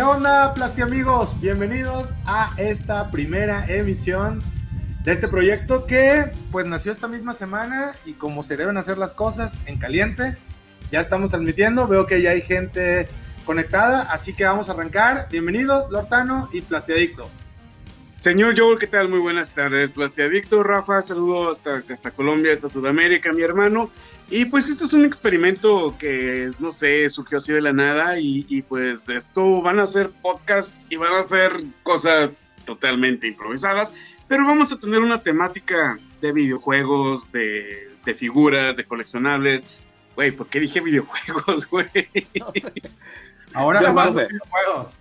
¿Qué onda, Plasti amigos? Bienvenidos a esta primera emisión de este proyecto que pues nació esta misma semana y como se deben hacer las cosas en caliente, ya estamos transmitiendo, veo que ya hay gente conectada, así que vamos a arrancar. Bienvenidos, Lortano y Plastiadicto. Señor Joel, ¿qué tal? Muy buenas tardes. Plastiadicto, Rafa, saludo hasta, hasta Colombia, hasta Sudamérica, mi hermano. Y pues esto es un experimento que, no sé, surgió así de la nada y, y pues esto van a ser podcast y van a ser cosas totalmente improvisadas, pero vamos a tener una temática de videojuegos, de, de figuras, de coleccionables. Güey, ¿por qué dije videojuegos, güey? No sé. Ahora Ya más sé. videojuegos.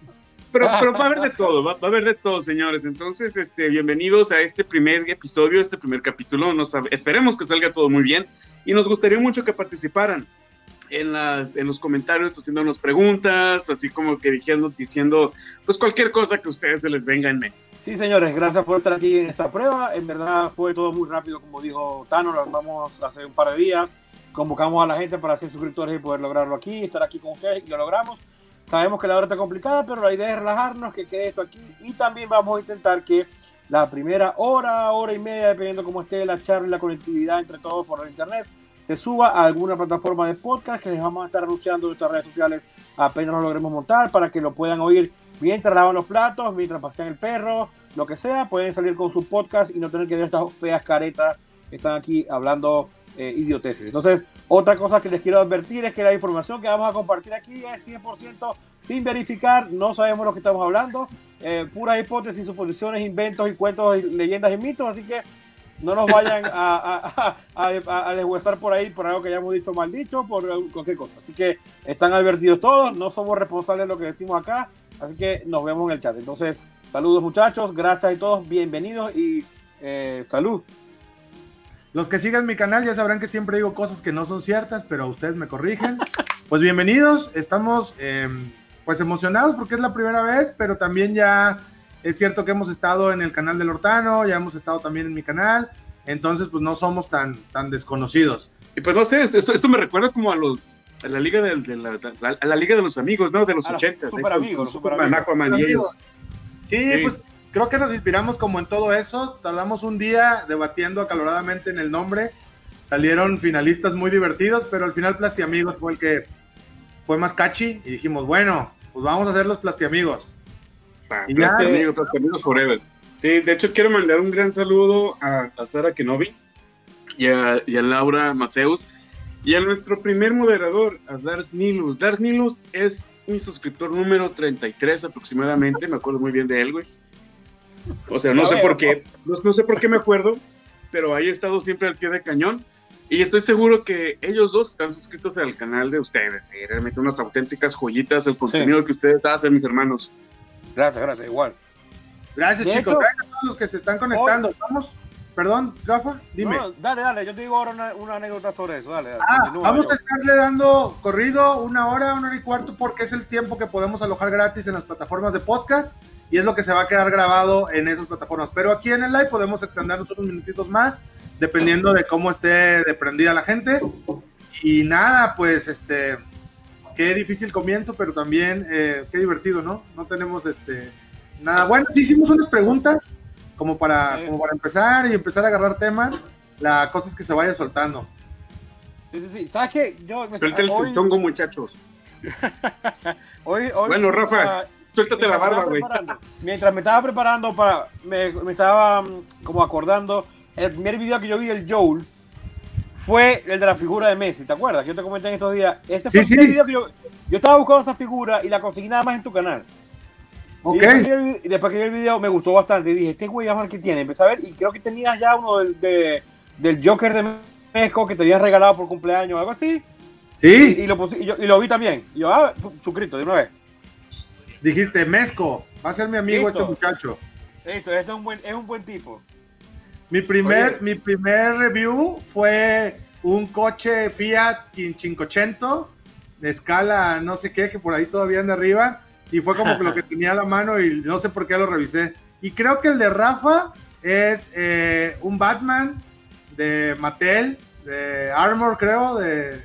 Pero, pero va a haber de todo, va, va a haber de todo, señores. Entonces, este, bienvenidos a este primer episodio, este primer capítulo. Nos, esperemos que salga todo muy bien y nos gustaría mucho que participaran en, las, en los comentarios haciéndonos preguntas, así como que diciendo, diciendo pues cualquier cosa que a ustedes se les venga en mente. Sí, señores, gracias por estar aquí en esta prueba. En verdad fue todo muy rápido, como dijo Tano, lo vamos hace un par de días. Convocamos a la gente para ser suscriptores y poder lograrlo aquí, estar aquí con ustedes y lo logramos. Sabemos que la hora está complicada, pero la idea es relajarnos, que quede esto aquí y también vamos a intentar que la primera hora, hora y media, dependiendo cómo esté la charla y la conectividad entre todos por el internet, se suba a alguna plataforma de podcast que les vamos a estar anunciando en nuestras redes sociales apenas lo logremos montar para que lo puedan oír mientras lavan los platos, mientras pasean el perro, lo que sea, pueden salir con su podcast y no tener que ver estas feas caretas que están aquí hablando eh, idioteces. Entonces, otra cosa que les quiero advertir es que la información que vamos a compartir aquí es 100% sin verificar, no sabemos lo que estamos hablando, eh, puras hipótesis, suposiciones, inventos y cuentos, leyendas y mitos, así que no nos vayan a, a, a, a deshuesar por ahí por algo que hayamos dicho mal dicho, por cualquier cosa. Así que están advertidos todos, no somos responsables de lo que decimos acá, así que nos vemos en el chat. Entonces, saludos muchachos, gracias a todos, bienvenidos y eh, salud. Los que sigan mi canal ya sabrán que siempre digo cosas que no son ciertas, pero ustedes me corrigen. Pues bienvenidos, estamos eh, pues emocionados porque es la primera vez, pero también ya es cierto que hemos estado en el canal del Hortano, ya hemos estado también en mi canal, entonces pues no somos tan, tan desconocidos. Y pues no sé, esto, esto me recuerda como a los a la liga de, de la, la, a la liga de los amigos, ¿no? De los ochentas. super ¿eh? amigos, super amigos. Sí, Sí. pues creo que nos inspiramos como en todo eso, tardamos un día debatiendo acaloradamente en el nombre, salieron finalistas muy divertidos, pero al final Plastiamigos fue el que fue más catchy y dijimos, bueno, pues vamos a hacer los Plastiamigos. Ah, Y Plasti ya- amigos, Plasti amigos forever. Sí, de hecho quiero mandar un gran saludo a, a Sara Kenobi y a, y a Laura Mateus y a nuestro primer moderador, a Dark Nilus. Dark Nilus es mi suscriptor número 33 aproximadamente, me acuerdo muy bien de él, güey. O sea, no sé por qué, no, no sé por qué me acuerdo, pero ahí he estado siempre al pie de cañón. Y estoy seguro que ellos dos están suscritos al canal de ustedes. Y realmente unas auténticas joyitas el contenido que ustedes hacen, mis hermanos. Gracias, gracias, igual. Gracias De chicos, hecho- gracias a todos los que se están conectando. Vamos, perdón, Rafa, dime. No, dale, dale, yo te digo ahora una, una anécdota sobre eso, dale. dale Ah, continúa, vamos yo. a estarle dando corrido una hora, una hora y cuarto, porque es el tiempo que podemos alojar gratis en las plataformas de podcast y es lo que se va a quedar grabado en esas plataformas. Pero aquí en el live podemos extendernos unos minutitos más, dependiendo de cómo esté de prendida la gente. Y nada, pues este, qué difícil comienzo, pero también eh, qué divertido, ¿no? No tenemos este nada. Bueno, sí hicimos unas preguntas como para, Sí. como para empezar y empezar a agarrar tema. La cosa es que se vaya soltando. Sí, sí, sí. ¿Sabes qué? Yo me- Suelta el hoy, muchachos. hoy, hoy- Bueno, Rafa, ah, Suéltate la barba, güey. Mientras me estaba preparando para. Me, me estaba mm, como acordando. El primer video que yo vi del Joel fue el de la figura de Messi. ¿Te acuerdas? Que yo te comenté en estos días. Ese Sí, fue el primer sí. video que yo. Yo estaba buscando esa figura y la conseguí nada más en tu canal. Ok. Y después que, el, y después que vi el video me gustó bastante. Y dije, este güey, vamos a ver qué tiene. Empecé a ver y creo que tenías ya uno del, de- del Joker de México que te habían regalado por cumpleaños o algo así. Sí, Y lo, puse- y yo- y lo vi también. Y yo, ah, su- suscrito de una vez. dijiste, Mezco, va a ser mi amigo Listo. este muchacho. Listo, este es un buen, es un buen tipo. Mi primer, Oye. mi primer review fue un coche Fiat 580 de escala no sé qué, que por ahí todavía anda arriba. Y fue como lo que tenía a la mano y no sé por qué lo revisé. Y creo que el de Rafa es eh, un Batman de Mattel, de Armor, creo, de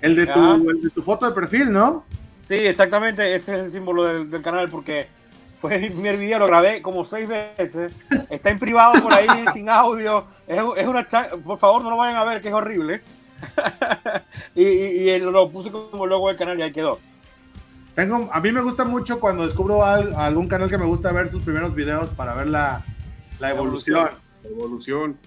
el de, tu, el de tu foto de perfil, ¿no? Sí, exactamente, ese es el símbolo del, del canal porque fue mi primer video, lo grabé como seis veces. Está en privado por ahí, sin audio. Es, es una Por favor, no lo vayan a ver, que es horrible. y, y- y lo puse como logo del canal y ahí quedó. Tengo, a mí me gusta mucho cuando descubro al- algún canal que me gusta ver sus primeros videos para ver la, la evolución. Evolución.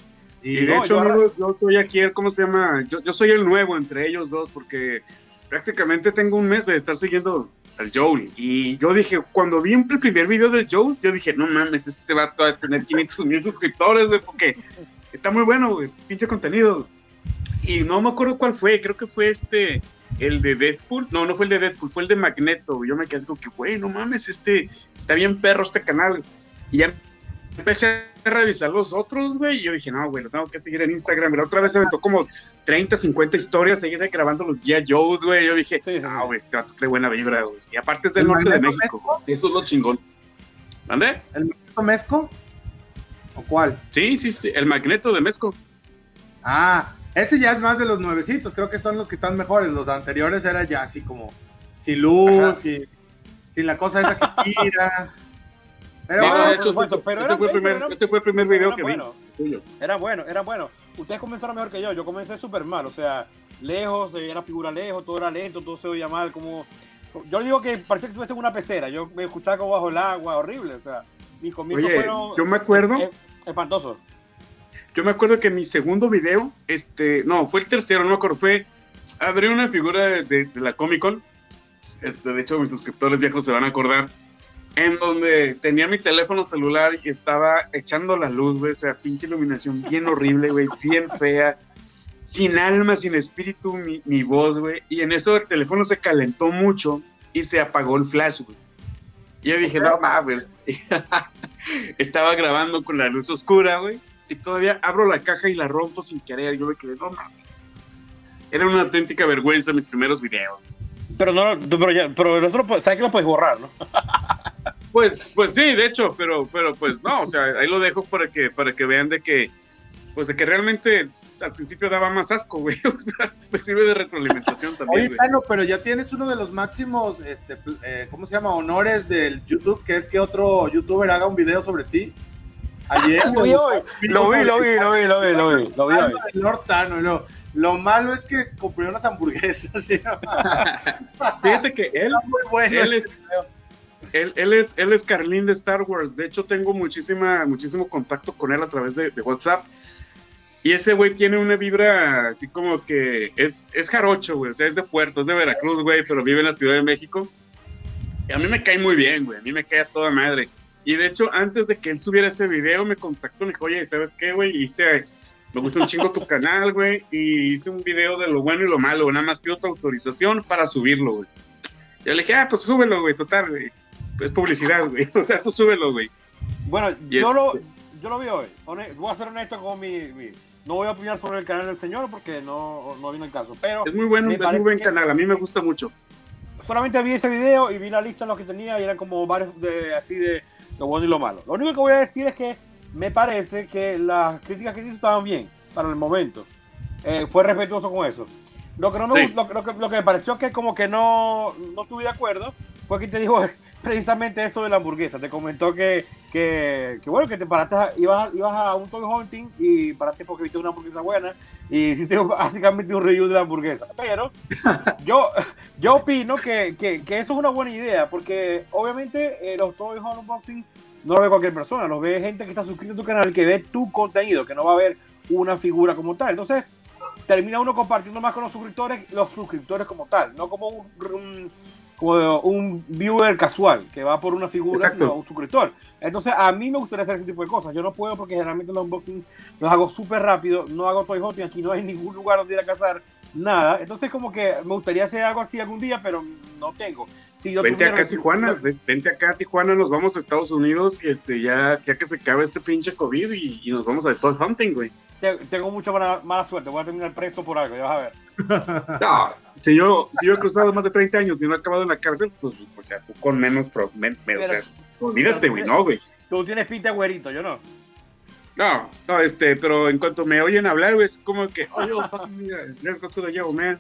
Y, Y de no, hecho, yo ahora- yo soy aquí, el- ¿cómo se llama? Yo, yo soy el nuevo entre ellos dos porque prácticamente tengo un mes de estar siguiendo al Joel. Y yo dije, cuando vi el primer video del Joel, yo dije, no mames, este va a tener 500 mil suscriptores, güey, porque está muy bueno, güey, pinche contenido. Y no me acuerdo cuál fue, creo que fue este, el de Deadpool. No, no fue el de Deadpool, fue el de Magneto. Yo me quedé así como que, güey, no mames, este, está bien perro este canal. Y ya empecé a revisar los otros, güey, y yo dije, no, güey, lo tengo que seguir en Instagram. La otra vez se tocó como 30, 50 historias, seguir grabando los G.I. Joes, güey. Yo dije, Sí, sí, no, güey, este vato trae buena vibra, güey. Y aparte es del ¿El norte de México. Eso es lo chingón. ¿Mande? ¿El Magneto Mezco? ¿O cuál? Sí, sí, sí, el Magneto de Mezco. Ah, ese ya es más de los nuevecitos. Creo que son los que están mejores. Los anteriores era ya así como sin luz, sin, sin la cosa esa que tira. Pero Sí, bueno, de hecho, bueno, pero ese era fue el bueno, primer, era- ese fue el primer video Era que bueno, vi. era bueno, era bueno. Ustedes comenzaron mejor que yo. Yo comencé súper mal, o sea, lejos, veía la figura lejos, todo era lento, todo se oía mal. Como... Yo digo que parecía que estuviese en una pecera. Yo me escuchaba como bajo el agua, horrible. O sea, mis comienzos Oye, fueron yo me acuerdo. eh, espantosos. Yo me acuerdo que mi segundo video, este, no, fue el tercero, no me acuerdo, fue, abrí una figura de, la Comic Con, este, de hecho mis suscriptores viejos se van a acordar, en donde tenía mi teléfono celular y estaba echando la luz, güey, o sea, pinche iluminación bien horrible, güey, bien fea, sin alma, sin espíritu, mi, mi voz, güey, y en eso el teléfono se calentó mucho y se apagó el flash, güey. Y yo dije, no mames, estaba grabando con la luz oscura, güey, y todavía abro la caja y la rompo sin querer. Yo me quedé, no mames. Era una auténtica vergüenza mis primeros videos. Pero no, pero ya, pero nosotros, ¿sabes que lo puedes borrar, no? Pues, pues sí, de hecho, pero, pero pues no, o sea, ahí lo dejo para que, para que vean de que, pues de que realmente al principio daba más asco, güey. O sea, pues sirve de retroalimentación también, Oye, güey. Tano, pero ya tienes uno de los máximos, este, eh, ¿cómo se llama? Honores del YouTube, que es que otro youtuber haga un video sobre ti. Ayer. Lo vi hoy, lo vi, lo vi, lo vi, lo vi, lo vi, lo vi hoy. Algo de Lord Tano, y luego, Lo malo es que compré unas hamburguesas. Fíjate que él, Muy bueno. él es, él, él es, él es Carlín de Star Wars. De hecho, tengo muchísima, muchísimo contacto con él a través de, de WhatsApp. Y ese güey tiene una vibra así como que es, es jarocho, güey. O sea, es de Puerto, es de Veracruz, güey, pero vive en la Ciudad de México. Y a mí me cae muy bien, güey. A mí me cae a toda madre. Y de hecho, antes de que él subiera ese video, me contactó. Me dijo, oye, ¿sabes qué, güey? Hice, me gusta un chingo tu canal, güey. Y hice un video de lo bueno y lo malo. Nada más pido tu autorización para subirlo, güey. Yo le dije, ah, pues súbelo, güey, total, güey. Es publicidad, güey. O sea, tú súbelo, güey. Bueno, Y yo, este- lo, yo lo vi hoy. Voy a ser honesto con mi, mi- No voy a opinar sobre el canal del señor porque no, no viene el caso. Pero Es muy bueno, es muy buen canal. A mí me gusta mucho. solamente vi ese video y vi la lista de lo que tenía y eran como varios de así de lo bueno y lo malo. Lo único que voy a decir es que me parece que las críticas que hizo estaban bien para el momento. Eh, fue respetuoso con eso. Lo que, no me, Sí. gust- lo, lo que, lo que me pareció que como que no, no estuve de acuerdo fue que te dijo precisamente eso de la hamburguesa. Te comentó que, que, que bueno, que te paraste, a- ibas, a- ibas a un toy hunting y paraste porque viste una hamburguesa buena y hiciste básicamente un review de la hamburguesa. Pero yo, yo opino que, que, que eso es una buena idea porque obviamente eh, los toy unboxing no lo ve cualquier persona, los ve gente que está suscrito a tu canal, que ve tu contenido, que no va a ver una figura como tal. Entonces, termina uno compartiendo más con los suscriptores, los suscriptores como tal, no como un, un- como un viewer casual que va por una figura, Exacto. sino un suscriptor. Entonces, a mí me gustaría hacer ese tipo de cosas. Yo no puedo porque generalmente los unboxing los hago súper rápido, no hago toy hunting, aquí no hay ningún lugar donde ir a cazar, nada. Entonces, como que me gustaría hacer algo así algún día, pero no tengo. Si yo Vente acá a Tijuana, ven- vente acá a Tijuana, nos vamos a Estados Unidos este, ya, ya que se acabe este pinche COVID y, y nos vamos a Toy Hunting, güey. te- tengo mucha mala, mala suerte, voy a terminar preso por algo, ya vas a ver. No, si yo, si yo he cruzado más de 30 años y no he acabado en la cárcel, pues, o sea, tú con menos, pro, men- men- o sea, olvídate, güey, no, güey. Tú tienes pinta güerito, yo no. No, no, este, pero en cuanto me oyen hablar, güey, es como que, oh, yo, fucking, let's go to the jail, man.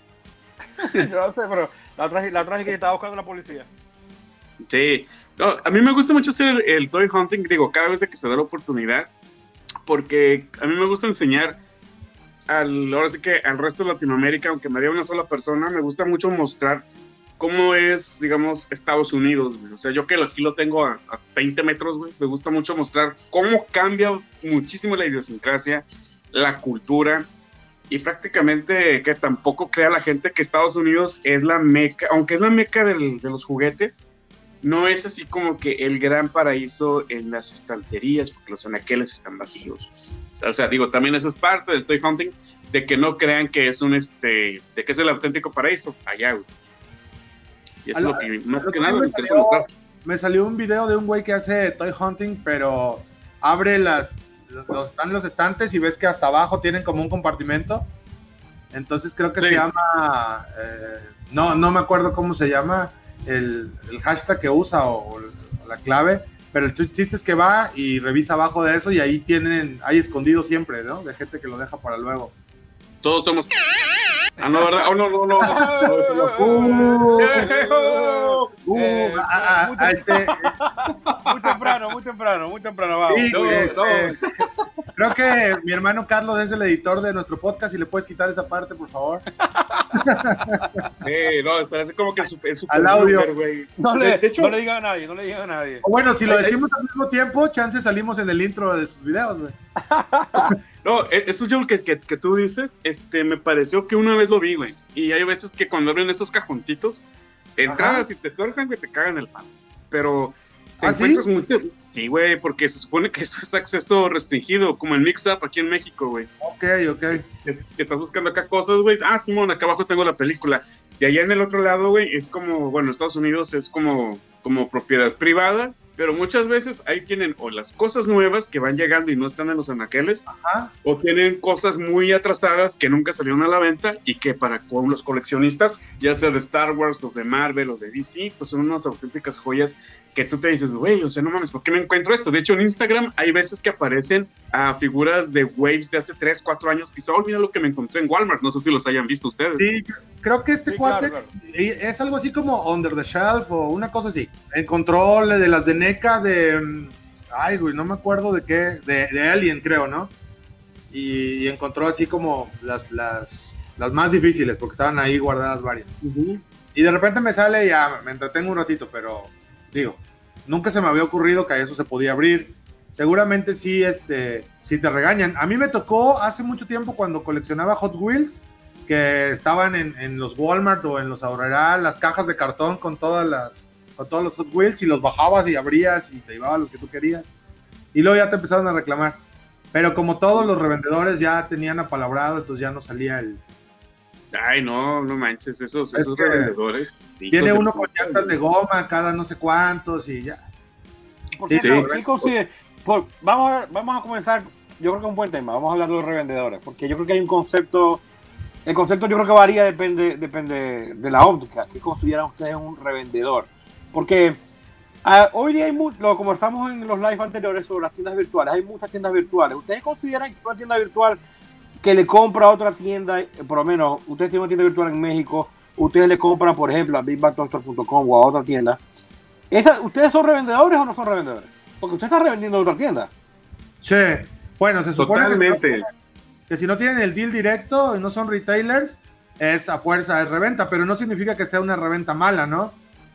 Yo no sé, pero La traje, la traje que estaba buscando la policía. Sí, a mí me gusta mucho hacer el, toy hunting, digo, cada vez de que se da la oportunidad, porque a mí me gusta enseñar al, ahora sí que al resto de Latinoamérica, aunque me vea una sola persona, me gusta mucho mostrar cómo es, digamos, Estados Unidos, O sea, yo que aquí lo tengo a, 20 metros, güey, me gusta mucho mostrar cómo cambia muchísimo la idiosincrasia, la cultura, y prácticamente que tampoco crea la gente que Estados Unidos es la meca, aunque es la meca de los juguetes, no es así como que el gran paraíso en las estanterías, porque los anaqueles están vacíos. O sea, digo, también eso es parte del toy hunting, de que no crean que es un, este, de que es el auténtico paraíso, allá, güey. Y eso es lo que más que nada me interesa mostrar. Me salió un video de un güey que hace toy hunting, pero abre las, los, están los estantes y ves que hasta abajo tienen como un compartimento. Entonces creo que se llama, eh, no, no me acuerdo cómo se llama, el, hashtag que usa o, la clave, pero el chiste es que va y revisa abajo de eso y ahí tienen, hay escondido siempre, ¿no? De gente que lo deja para luego. Todos somos... Ah, no, ¿verdad? Oh, no, no, no. Uh, uh, a, este, muy temprano, muy temprano, muy temprano. Vamos. Sí, eh, eh, creo que mi hermano Carlos es el editor de nuestro podcast y le puedes quitar esa parte, por favor. Sí, no, estará así como que el super, al audio. no, le, de hecho, no le digan a nadie, no le digan a nadie. bueno, si lo decimos al mismo tiempo, chance salimos en el intro de sus videos, güey. No, e, eso yo que, que, que, tú dices, este, me pareció que una vez lo vi, güey. Y hay veces que cuando abren esos cajoncitos, entradas y te tuercen, güey, te cagan el pan. Pero te ¿Ah, encuentras sí? mucho. Sí, güey, porque se supone que eso es acceso restringido, como el Mix Up aquí en México, güey. Ok, ok. Que, estás buscando acá cosas, güey. Ah, Simón, acá abajo tengo la película. Y allá en el otro lado, güey, es como, bueno, Estados Unidos es como, como propiedad privada pero muchas veces ahí tienen o las cosas nuevas que van llegando y no están en los anaqueles, o tienen cosas muy atrasadas que nunca salieron a la venta y que para los coleccionistas, ya sea de Star Wars, o de Marvel o de DC, pues son unas auténticas joyas que tú te dices, güey, o sea, no mames, ¿por qué me encuentro esto? De hecho, en Instagram hay veces que aparecen a figuras de Waves de hace 3, 4 años, quizá, oh, mira lo que me encontré en Walmart, no sé si los hayan visto ustedes. Sí, creo que este cuate es algo así como Under the Shelf o una cosa así. Encontró de las de De, mm, ay, güey, no me acuerdo de qué, de, Alien, creo, ¿no? Y, encontró así como las, las, las, más difíciles, porque estaban ahí guardadas varias. Y de repente me sale y ya me entretengo un ratito, pero digo, nunca se me había ocurrido que eso se podía abrir. Seguramente sí, este, sí te regañan. A mí me tocó hace mucho tiempo cuando coleccionaba Hot Wheels, que estaban en, los Walmart o en los Aurrera, las cajas de cartón con todas las, todos los Hot Wheels y los bajabas y abrías y te llevabas lo que tú querías. Y luego ya te empezaron a reclamar. Pero como todos los revendedores ya tenían apalabrado, entonces ya no salía el, Ay, no, no manches, esos, esos revendedores. Tiene uno con llantas de goma, cada no sé cuántos y ya. vamos, a, vamos a comenzar, yo creo que un buen tema, vamos a hablar de los revendedores, porque yo creo que hay un concepto, el concepto yo creo que varía, depende, depende de la óptica, ¿qué consideran ustedes un revendedor? Porque hoy día hay lo conversamos en los live anteriores sobre las tiendas virtuales, hay muchas tiendas virtuales, ¿ustedes consideran que una tienda virtual que le compra a otra tienda, eh, por lo menos ustedes tienen una tienda virtual en México, ustedes le compran, por ejemplo, a BigBadDoctor.com o a otra tienda. Esa, ¿Ustedes son revendedores o no son revendedores? Porque usted está revendiendo a otra tienda. Sí, bueno, se supone Que, que si no tienen el deal directo y no son retailers, es a fuerza, es reventa, pero no significa que sea una reventa mala, ¿no?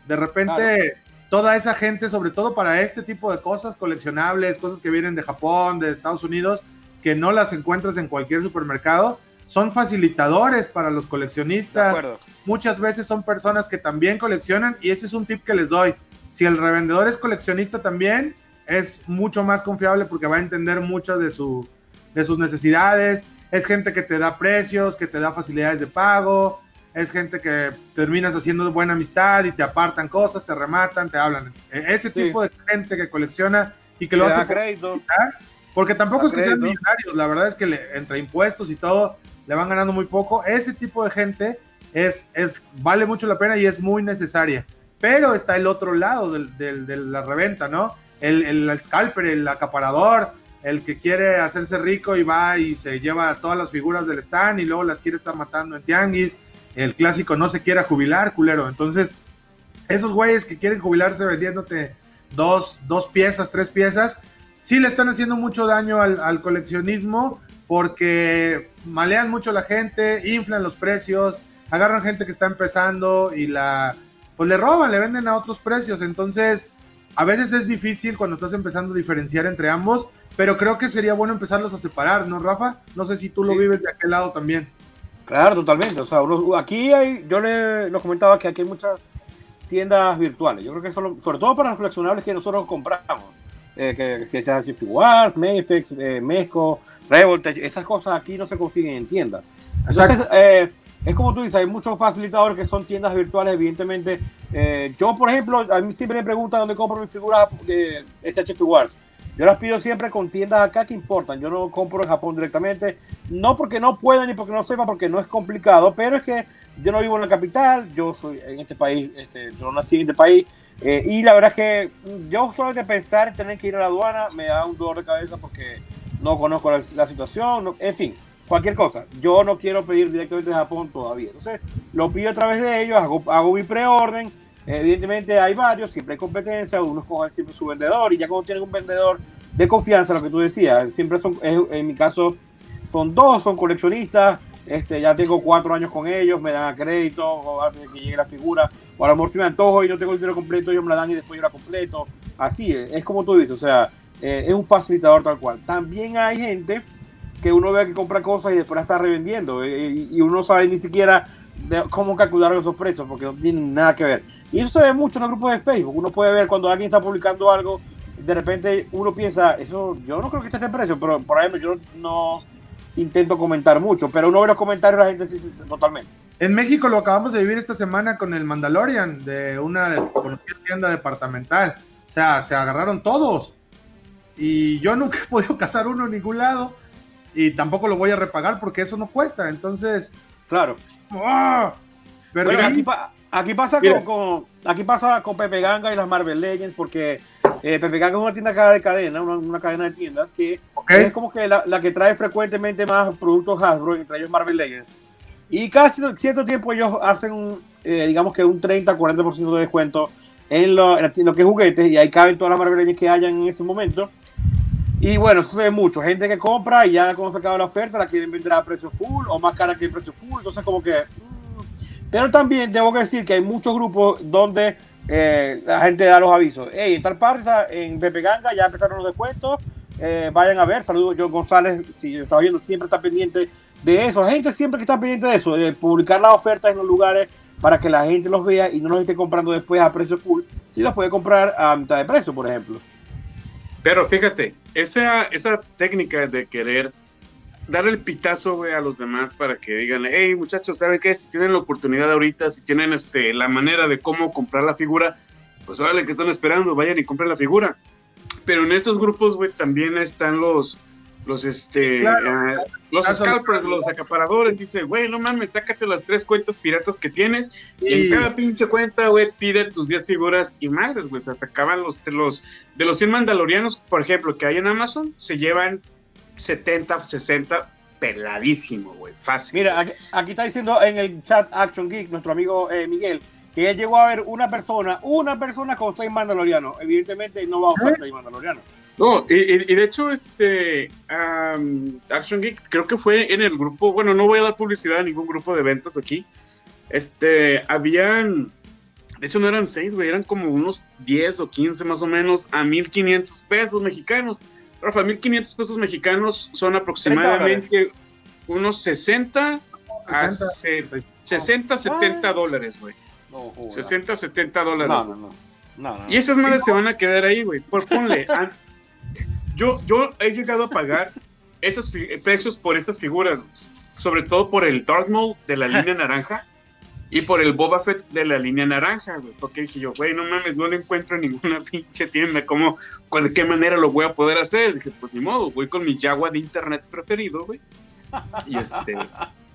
De repente, toda esa gente, sobre todo para este tipo de cosas coleccionables, cosas que vienen de Japón, de Estados Unidos, que no las encuentras en cualquier supermercado, son facilitadores para los coleccionistas. Muchas veces son personas que también coleccionan y ese es un tip que les doy. Si el revendedor es coleccionista también, es mucho más confiable porque va a entender muchas de, su, de sus necesidades. Es gente que te da precios, que te da facilidades de pago. Es gente que terminas haciendo buena amistad y te apartan cosas, te rematan, te hablan. E, ese tipo de gente que colecciona y que lo hace crédito. Porque tampoco es que sean millonarios, la verdad es que entre impuestos y todo le van ganando muy poco. Ese tipo de gente es, es, vale mucho la pena y es muy necesaria. Pero está el otro lado de la reventa, ¿no? El, el, scalper, el acaparador, el que quiere hacerse rico y va y se lleva todas las figuras del stand y luego las quiere estar matando en tianguis el clásico no se quiera jubilar, culero. Entonces, esos güeyes que quieren jubilarse vendiéndote dos, dos piezas, tres piezas, sí le están haciendo mucho daño al, al coleccionismo porque malean mucho a la gente, inflan los precios, agarran gente que está empezando y la pues le roban, le venden a otros precios. Entonces, a veces es difícil cuando estás empezando a diferenciar entre ambos, pero creo que sería bueno empezarlos a separar, ¿no, Rafa? No sé si tú lo vives de aquel lado también. Claro, totalmente. O sea, aquí hay, yo le lo comentaba que aquí hay muchas tiendas virtuales. Yo creo que solo, sobre todo para los coleccionables que nosotros compramos. Eh, que, si echas Wars, Mayfix, eh, Mesco, Revolt, esas cosas aquí no se consiguen en tiendas. Entonces, eh, es como tú dices, hay muchos facilitadores que son tiendas virtuales, evidentemente. Eh, yo, por ejemplo, a mí siempre me preguntan dónde compro mis figuras de SH. Yo las pido siempre con tiendas acá que importan. Yo no compro en Japón directamente. No porque no pueda ni porque no sepa, porque no es complicado, pero es que yo no vivo en la capital. Yo soy en este país, este, yo nací en este país. Eh, y la verdad es que yo solamente pensar en tener que ir a la aduana me da un dolor de cabeza porque no conozco la, situación. en fin, cualquier cosa. Yo no quiero pedir directamente de Japón todavía. Entonces, lo pido a través de ellos, hago, hago mi preorden. Evidentemente hay varios, siempre hay competencia, uno escoge siempre su vendedor y ya cuando tienen un vendedor de confianza, lo que tú decías, siempre son, en mi caso, son dos, son coleccionistas, este, ya tengo cuatro años con ellos, me dan a crédito antes de que llegue la figura, o a lo mejor si me antojo y no tengo el dinero completo, ellos me la dan y después yo la completo. Así es, es como tú dices, o sea, eh, es un facilitador tal cual. También hay gente que uno ve que compra cosas y después está revendiendo eh, y, uno no sabe ni siquiera cómo calcular esos precios porque no tienen nada que ver. Y eso se ve mucho en los grupos de Facebook. Uno puede ver cuando alguien está publicando algo, de repente uno piensa, eso yo no creo que esté este precio, pero por ejemplo yo no intento comentar mucho, pero uno ve los comentarios la gente sí, totalmente. En México lo acabamos de vivir esta semana con el Mandalorian de una tienda departamental. O sea, se agarraron todos. Y yo nunca he podido cazar uno en ningún lado y tampoco lo voy a repagar porque eso no cuesta. Entonces, claro. ¡Ah! Pero aquí, pasa con, aquí pasa con Pepe Ganga y las Marvel Legends porque eh, Pepe Ganga es una tienda de cadena, una, cadena de tiendas que es como que la, que trae frecuentemente más productos Hasbro, entre ellos Marvel Legends. Y casi cierto tiempo ellos hacen, un, eh, digamos que un 30-40% de descuento en lo, en lo, que es juguetes y ahí caben todas las Marvel Legends que hayan en ese momento. Y bueno, eso ve mucho. Gente que compra y ya cuando se acaba la oferta la quieren vender a precio full o más cara que el precio full. Entonces, como que. Mm. Pero también tengo que decir que hay muchos grupos donde eh, la gente da los avisos. Hey, en tal parte, en Pepe Ganga ya empezaron los descuentos. Eh, vayan a ver. Saludos, John González. Si está viendo, siempre está pendiente de eso. Gente siempre que está pendiente de eso, de publicar las ofertas en los lugares para que la gente los vea y no los esté comprando después a precio full. Si los puede comprar a mitad de precio, por ejemplo. Pero fíjate, esa, esa técnica de querer dar el pitazo, a los demás para que digan, hey, muchachos, ¿saben qué? Si tienen la oportunidad ahorita, si tienen este, la manera de cómo comprar la figura, pues órale, que están esperando? Vayan y compren la figura. Pero en estos grupos, güey, también están los, los este ah, los scalpers, los acaparadores, dice, güey, no mames, sácate las tres cuentas piratas que tienes y en cada pinche cuenta, güey, pide tus 10 figuras y madres, güey, o sea, sacaban los, los de los 100 mandalorianos, por ejemplo, que hay en Amazon, se llevan 70, 60 peladísimo, güey, fácil. Mira, aquí, está diciendo en el chat Action Geek, nuestro amigo eh, Miguel, que él llegó a ver una persona, una persona con 6 mandalorianos. Evidentemente no va a usar 6 ¿Eh? mandalorianos. No, y, de hecho, este Action Geek creo que fue en el grupo, bueno, no voy a dar publicidad a ningún grupo de ventas aquí. Este, habían, de hecho no eran seis, güey, eran como unos 10 o 15 más o menos a 1500 pesos mexicanos. Rafa, 1500 pesos mexicanos son aproximadamente unos 60 a 60, 70 dólares, güey. 60, 70 dólares. No, no, no. y esas madres se van a quedar ahí, güey. Por ponle, yo, yo he llegado a pagar esos precios por esas figuras, sobre todo por el Dark Maul de la línea naranja y por el Boba Fett de la línea naranja, güey. Porque dije yo, güey, no mames, no lo encuentro en ninguna pinche tienda. ¿Cómo, de qué manera lo voy a poder hacer? Dije, pues ni modo, voy con mi Jaguar de internet preferido, güey. Y este,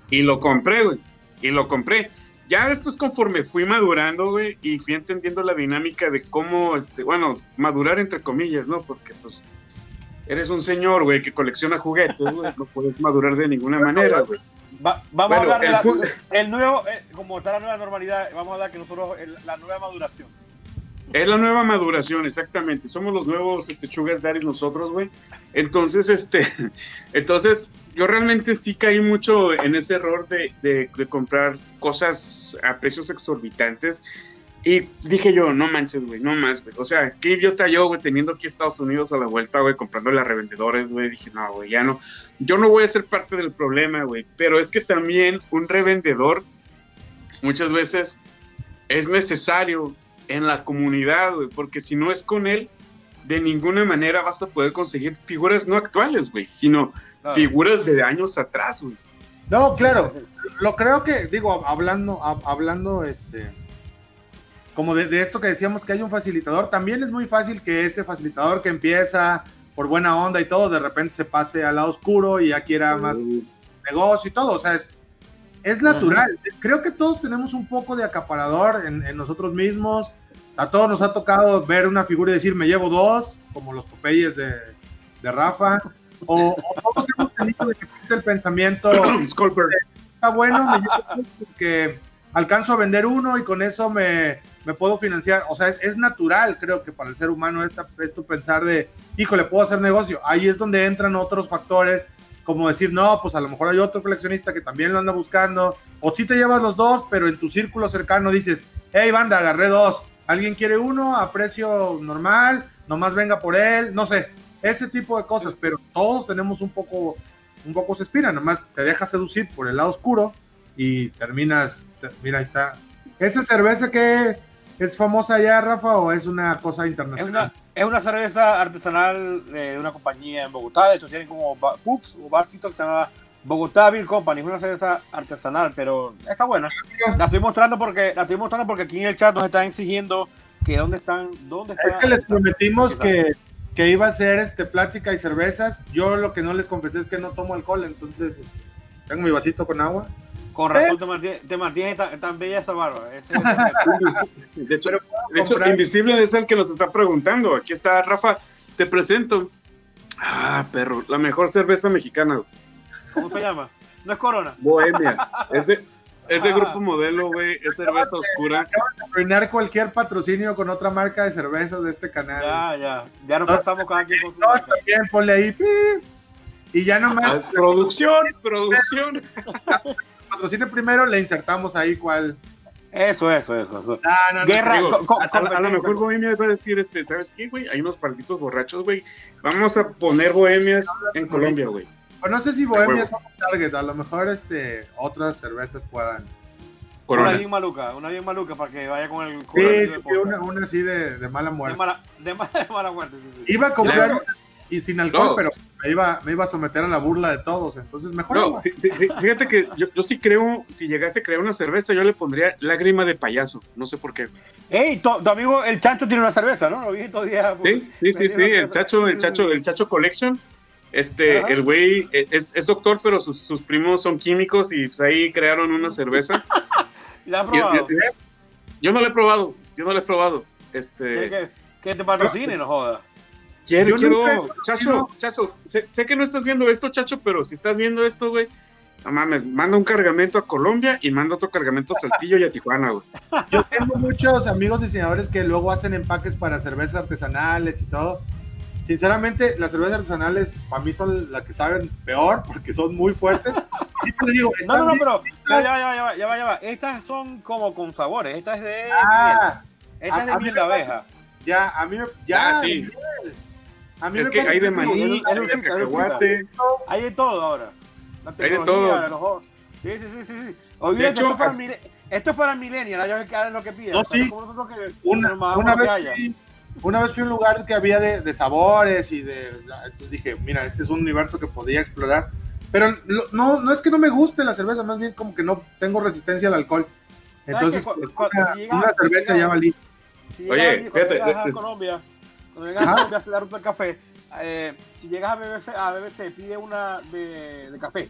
y lo compré, güey. Y lo compré. Ya después, conforme fui madurando, güey, y fui entendiendo la dinámica de cómo, este, bueno, madurar entre comillas, ¿no? Porque, pues, eres un señor, güey, que colecciona juguetes, güey, no puedes madurar de ninguna manera, güey. vamos a hablar del el nuevo, eh, como está la nueva normalidad, vamos a hablar que nosotros, la nueva maduración. Es la nueva maduración, exactamente. Somos los nuevos este, Sugar Daddies nosotros, güey. Entonces, este, entonces, yo realmente sí caí mucho en ese error de, de, comprar cosas a precios exorbitantes. Y dije yo, no manches, güey, no más, güey. O sea, qué idiota yo, güey, teniendo aquí Estados Unidos a la vuelta, güey, comprando a revendedores, güey. Dije, no, güey, ya no. Yo no voy a ser parte del problema, güey. Pero es que también un revendedor muchas veces es necesario en la comunidad, güey, porque si no es con él, de ninguna manera vas a poder conseguir figuras no actuales, güey, sino figuras de años atrás, güey. No, claro, lo creo que, digo, hablando, hablando, este, como de, esto que decíamos que hay un facilitador, también es muy fácil que ese facilitador que empieza por buena onda y todo, de repente se pase al lado oscuro y ya quiera más negocio y todo, o sea, es, es natural. Creo que todos tenemos un poco de acaparador en, en nosotros mismos. A todos nos ha tocado ver una figura y decir, me llevo dos, como los Popeyes de, de Rafa, o, todos hemos tenido de que el pensamiento, está bueno, me llevo porque alcanzo a vender uno y con eso me, me puedo financiar. O sea, es, natural, creo que para el ser humano esta, esto pensar de, híjole, puedo hacer negocio. Ahí es donde entran otros factores, como decir, no, pues a lo mejor hay otro coleccionista que también lo anda buscando, o si te llevas los dos, pero en tu círculo cercano dices, hey, banda, agarré dos. Alguien quiere uno a precio normal, nomás venga por él, no sé, ese tipo de cosas, pero todos tenemos un poco, un poco se espina, nomás te dejas seducir por el lado oscuro y terminas, mira, ahí está. ¿Esa cerveza que es famosa ya, Rafa, o es una cosa internacional? Es una, cerveza artesanal de una compañía en Bogotá, de hecho tienen como pubs o barcitos que se llama Bogotá Beer Company, es una cerveza artesanal, pero está buena. La estoy mostrando porque la estoy mostrando porque aquí en el chat nos están exigiendo que dónde están, dónde están. Es que les prometimos que, que iba a ser este plática y cervezas. Yo lo que no les confesé es que no tomo alcohol, entonces tengo mi vasito con agua. Con razón te mantienes, tan, bella esa barba. de hecho, de hecho Invisible es el que nos está preguntando. Aquí está Rafa, te presento. Ah, perro, la mejor cerveza mexicana. ¿Cómo se llama? No es Corona. Bohemia. Es de, es de ah. grupo modelo, güey. Es cerveza oscura. Arruinar cualquier patrocinio con otra marca de cervezas de este canal. Ya, ya. Ya no pasamos cada quien con su no, también ponle ahí. Y ya nomás. Ah, producción, producción. Patrocine primero, le insertamos ahí cuál. Eso, eso, eso. eso. Ah, no, Guerra, a, lo mejor Bohemia va a decir, este, ¿sabes qué, güey? Hay unos partidos borrachos, güey. Vamos a poner Bohemias en Colombia, güey. Pues no sé si Bohemia es un target, a lo mejor este, otras cervezas puedan. Una bien maluca, una bien maluca para que vaya con el. sí, sí, una, una, así de, de, mala muerte. De mala, de mala, muerte, sí, sí. Iba a comprar y sin alcohol, pero me iba, me iba a someter a la burla de todos, entonces mejor. No, fíjate que yo, yo, sí creo, si llegase a crear una cerveza, yo le pondría lágrima de payaso, no sé por qué. Ey, tu, amigo el Chacho tiene una cerveza, ¿no? Lo vi todo día. Sí, sí, sí, sí, el Chacho, el Chacho, el Chacho Collection este, el güey e, es, es, doctor, pero sus, sus, primos son químicos y pues ahí crearon una cerveza. ¿La has probado? Yo, no la he probado, yo no la he probado. Este, que, que te patrocine, no joda. Quiero, quiero, Chacho, Chacho, sé, sé, que no estás viendo esto, Chacho, pero si estás viendo esto, güey, no mames, manda un cargamento a Colombia y manda otro cargamento a Saltillo y a Tijuana, güey. Yo tengo muchos amigos diseñadores que luego hacen empaques para cervezas artesanales y todo Sinceramente, las cervezas artesanales para mí son las que saben peor porque son muy fuertes. digo, no, no, no, pero ya, ya, ya, ya, ya, Estas son como con sabores. Esta es de ah, Esta es de miel de abeja. Ya, a mí ya. Ah, sí. A mí es me que hay de maní, hay de cacahuate. Hay de todo ahora. hay de todo. Sí, sí, sí, sí. Olvídate, esto, es para esto es para millennials, ya que hagan lo que piden. No, sí. una, una vez una vez fui a un lugar que había de, sabores y de. Entonces dije, mira, este es un universo que podía explorar. Pero no, no es que no me guste la cerveza, más bien como que no tengo resistencia al alcohol. Entonces, pues, una, cerveza ya valí. Si Oye, fíjate. a Colombia, cuando vengas a a dar un café, eh, si llegas a BBC, a BBC pide una de, de café.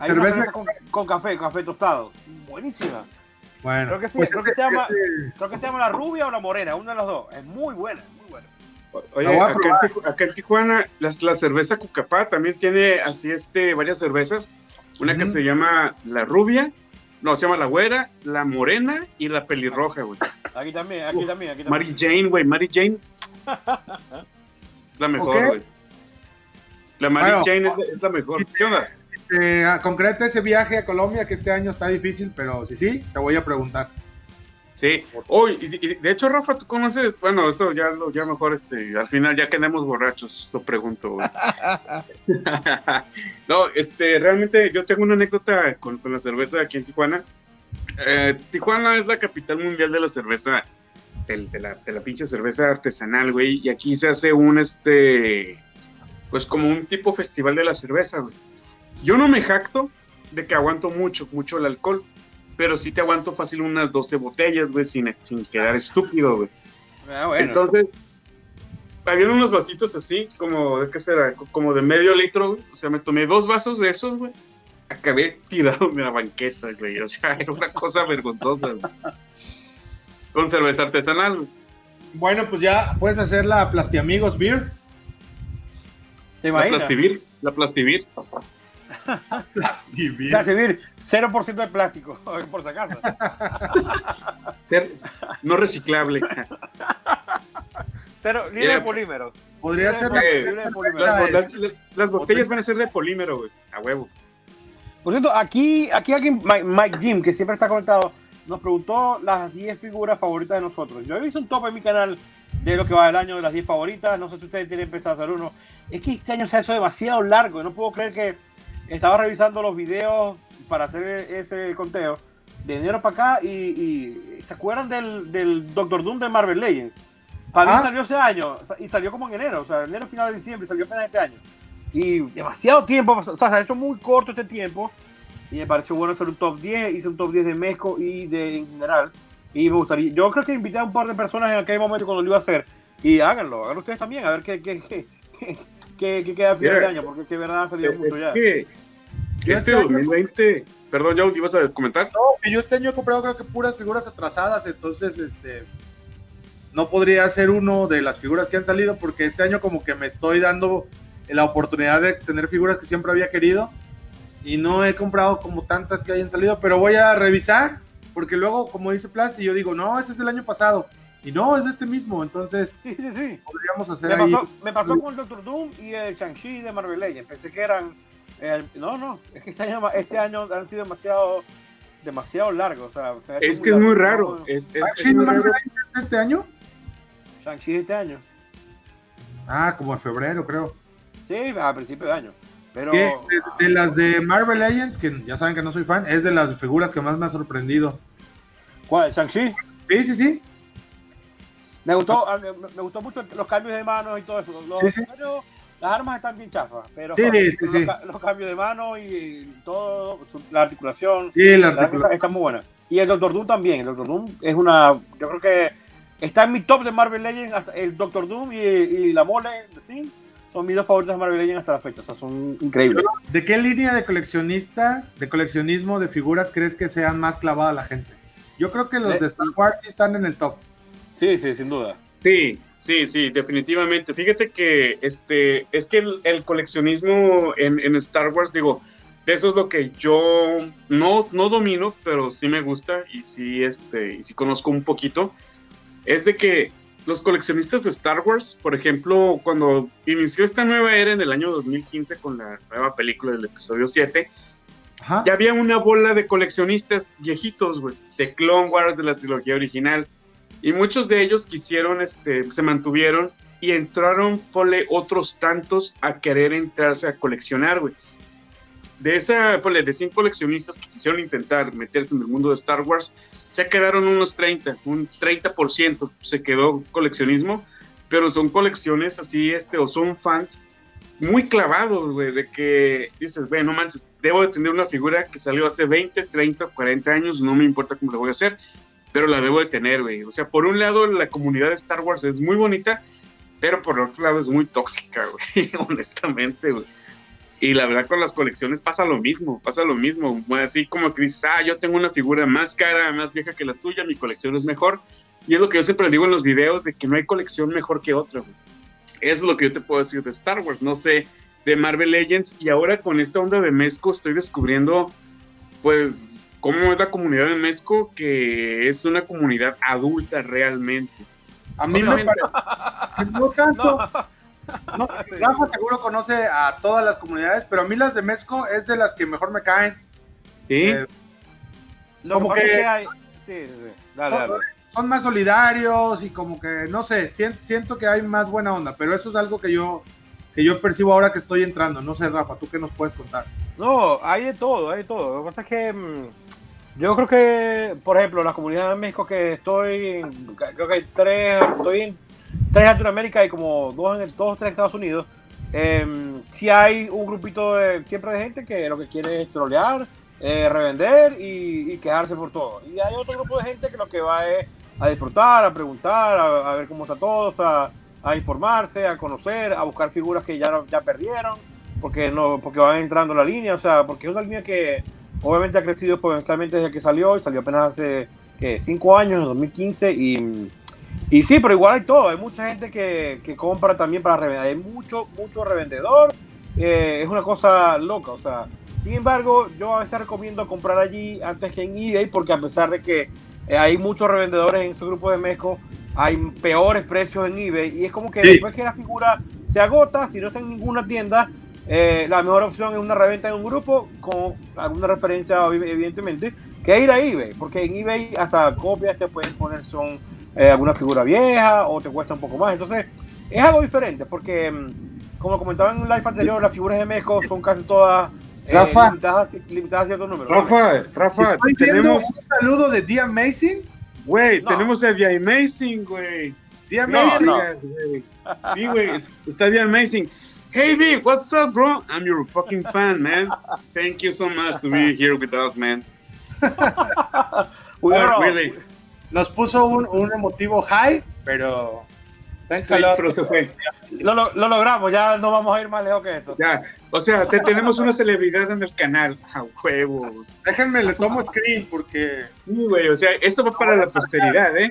cerveza con, con, café, café tostado. Buenísima. Bueno, creo que, sí, pues creo, que se llama, creo que se llama la rubia o la morena, una de las dos. Es muy buena, muy buena. Oye, acá en, Tijuana, la, cerveza Cucapá también tiene así este varias cervezas. Una que se llama la rubia, no, se llama la güera, la morena y la pelirroja, güey. Aquí también, aquí también, aquí también. Mary Jane, güey, Mary Jane. La mejor, güey. La Mary Bueno, Jane es, la- es la mejor. ¿Qué onda? Se concreta ese viaje a Colombia que este año está difícil, pero si sí, te voy a preguntar. Sí. Oh, y, y de hecho, Rafa, tú conoces, bueno, eso ya lo, ya mejor, este, al final ya quedamos borrachos, lo pregunto, güey. no, este, realmente yo tengo una anécdota con, con la cerveza aquí en Tijuana. Eh, Tijuana es la capital mundial de la cerveza, del- de, la, de la pinche cerveza artesanal, güey, y aquí se hace un, este, pues como un tipo festival de la cerveza, güey. Yo no me jacto de que aguanto mucho, mucho el alcohol, pero sí te aguanto fácil unas 12 botellas, güey, sin, sin quedar estúpido, güey. Ah, bueno. Entonces, habían unos vasitos así, como, ¿de qué será? Como de medio litro, güey. O sea, me tomé dos vasos de esos, güey. Acabé tirado en la banqueta, güey. O sea, era una cosa vergonzosa, güey. Con cerveza artesanal. Bueno, pues ya puedes hacer la Plastiamigos Beer. ¿Te La plastivir, la plastivir. Plastibeer. Plastivir, 0% de plástico, por si acaso. No reciclable. Cero, libre Mira, de polímeros. Podría ser Eh, libre de polímeros. Las, las- las- las botellas van a ser de polímero, güey. A huevo. Por cierto, aquí, aquí alguien, Mike, Mike Jim, que siempre está conectado, nos preguntó las 10 figuras favoritas de nosotros. Yo he visto un top en mi canal de lo que va del año de las 10 favoritas. No sé si ustedes tienen pensado hacer uno. Es que este año se ha hecho demasiado largo. No puedo creer que estaba revisando los videos para hacer ese conteo de enero para acá y, y ¿se acuerdan del, del Doctor Doom de Marvel Legends? Para mí Ah. salió ese año y salió como en enero, o sea, enero final de diciembre, salió apenas este año. Y demasiado tiempo, o sea, se ha hecho muy corto este tiempo. Y me pareció bueno hacer un top 10. Hice un top 10 de Mezco y de en general. Y me gustaría, yo creo que invité a un par de personas en aquel momento cuando lo iba a hacer. Y háganlo, háganlo ustedes también, a ver qué, qué, qué, qué, qué- queda a final de año, porque es que verdad ha salido Es mucho ya. que Yo este este año- 2020. Perdón, Joe, ¿ibas a comentar? No, que yo este año he comprado creo que puras figuras atrasadas, entonces este no podría hacer uno de las figuras que han salido porque este año como que me estoy dando la oportunidad de tener figuras que siempre había querido y no he comprado como tantas que hayan salido, pero voy a revisar porque luego como dice Plasti yo digo, no, ese es del año pasado y no, es de este mismo, entonces Sí, sí, sí. podríamos hacer Me ahí. pasó, me pasó con el Doctor Doom y el Shang-Chi de Marvel Legends. Pensé que eran. eh, no, no, es que este año, este año han sido demasiado demasiado largos. O sea, se ha hecho Es que es muy largo. raro. Es, es- ¿Shang-Chi es no muy Marvel raro. Legends es de este año? Shang-Chi de este año. Ah, como en febrero creo. Sí, a principio de año. Pero. De, de las de Marvel Legends, que ya saben que no soy fan, es de las figuras que más me ha sorprendido. ¿Cuál? ¿Shang-Chi? Sí, sí, sí. Me gustó, a mí me, gustó mucho los cambios de manos y todo eso. Los, Sí, sí. pero las armas están bien chafas, pero Sí, sí, los, sí. ca- los cambios de mano y todo, la articulación, Sí, la está, articulación. está muy buena. Y el Doctor Doom también. El Doctor Doom es una. Yo creo que está en mi top de Marvel Legends. el Doctor Doom y, y la mole de Thing son mis dos favoritos de Marvel Legends hasta la fecha. O sea, son increíbles. ¿De qué línea de coleccionistas, de coleccionismo de figuras crees que sean más clavada la gente? Yo creo que los Eh, de Star Wars sí están en el top. Sí, sí, sin duda. Sí, sí, sí, definitivamente. Fíjate que este es que el, el coleccionismo en, en Star Wars, digo, de eso es lo que yo no, no domino, pero sí me gusta y sí, este, y sí conozco un poquito. Es de que los coleccionistas de Star Wars, por ejemplo, cuando inició esta nueva era en el año 2015 con la nueva película del episodio 7, Ajá. ya había una bola de coleccionistas viejitos, güey, de Clone Wars, de la trilogía original. Y muchos de ellos quisieron, este, se mantuvieron y entraron, ponle, otros tantos a querer entrarse a coleccionar, güey. De esa, ponle, de 100 coleccionistas que quisieron intentar meterse en el mundo de Star Wars, se quedaron unos 30, un 30% se quedó coleccionismo, pero son colecciones así, este, o son fans muy clavados, güey, de que dices, bueno, no manches, debo de tener una figura que salió hace 20, 30, 40 años, no me importa cómo la voy a hacer, pero la debo de tener, güey. O sea, por un lado, la comunidad de Star Wars es muy bonita, pero por otro lado es muy tóxica, güey, honestamente, güey. Y la verdad con las colecciones pasa lo mismo, pasa lo mismo. Así como que dices, ah, yo tengo una figura más cara, más vieja que la tuya, mi colección es mejor. Y es lo que yo siempre digo en los videos, de que no hay colección mejor que otra, güey. Es lo que yo te puedo decir de Star Wars. No sé de Marvel Legends y ahora con esta onda de Mezco estoy descubriendo pues cómo es la comunidad de Mezco que es una comunidad adulta realmente. A mí me parece no tanto. No. Rafa seguro conoce a todas las comunidades, pero a mí las de Mezco es de las que mejor me caen. Sí. Eh, como que, sí, sí, Dale, son, dale. son, más solidarios y como que, no sé, siento que hay más buena onda, pero eso es algo que yo, que yo percibo ahora que estoy entrando. No sé, Rafa, ¿tú qué nos puedes contar? No, hay de todo, hay de todo. Lo que pasa es que mm, yo creo que, por ejemplo, la comunidad de México que estoy, creo que hay tres, estoy en tres en Latinoamérica y como dos en dos, tres en Estados Unidos. Eh, si hay un grupito de, siempre de gente que lo que quiere es trolear, eh, revender y, quejarse por todo. Y hay otro grupo de gente que lo que va es a disfrutar, a preguntar, a, ver cómo está todo, a, a, informarse, a conocer, a buscar figuras que ya, ya perdieron, porque no porque van entrando la línea, o sea, porque es una línea que obviamente ha crecido exponencialmente desde que salió, y salió apenas hace ¿qué? cinco años, en 2015, y, y sí, pero igual hay todo, hay mucha gente que, que compra también para revender, hay mucho, mucho revendedor, eh, es una cosa loca, o sea, sin embargo, yo a veces recomiendo comprar allí antes que en eBay, porque a pesar de que eh, hay muchos revendedores en su grupo de Mezco, hay peores precios en eBay, y es como que después que la figura se agota, si no está en ninguna tienda, eh, la mejor opción es una reventa en un grupo con alguna referencia, evidentemente, que ir a eBay, porque en eBay hasta copias te pueden poner son eh, alguna figura vieja o te cuesta un poco más. Entonces, es algo diferente, porque mm, como comentaba en un live anterior, las figuras de México son casi todas eh, Rafa, limitadas, limitadas, a ciertos números. Rafa, Rafa, tenemos un saludo de The Amazing. Güey, tenemos a The Amazing, güey. The Amazing. No, Sí, güey, está The Amazing. Hey D, what's up, bro? I'm your fucking fan, man. Thank you so much to be here with us, man. well, really. Nos puso un, un emotivo high, pero. Thanks sí, a lot. Pero se fue. Lo, lo, lo, logramos, ya no vamos a ir más lejos que esto. Ya, o sea, te, tenemos una celebridad en el canal, a huevo. Déjenme, le tomo screen porque. Sí, güey, o sea, esto va para la posteridad, ¿eh?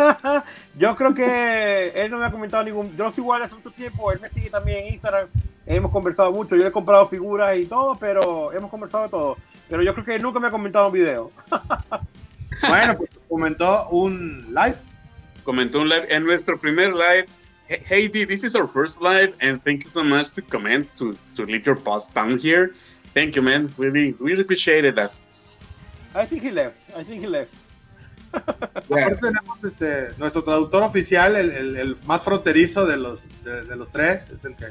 Yo creo que él no me ha comentado ningún. Yo no soy igual hace mucho tiempo, él me sigue también en Instagram. Hemos conversado mucho, yo le he comprado figuras y todo, pero hemos conversado de todo. Pero yo creo que él nunca me ha comentado un video. bueno, pues comentó un live. Comentó un live en nuestro primer live hey, D, this is our first live, and thank you so much to comment, to, to leave your post down here. Thank you, man. Really, really appreciated that. I think he left. I think he left. Yeah. tenemos este, nuestro traductor oficial, el, el, el más fronterizo de los, de, de, los tres, es el que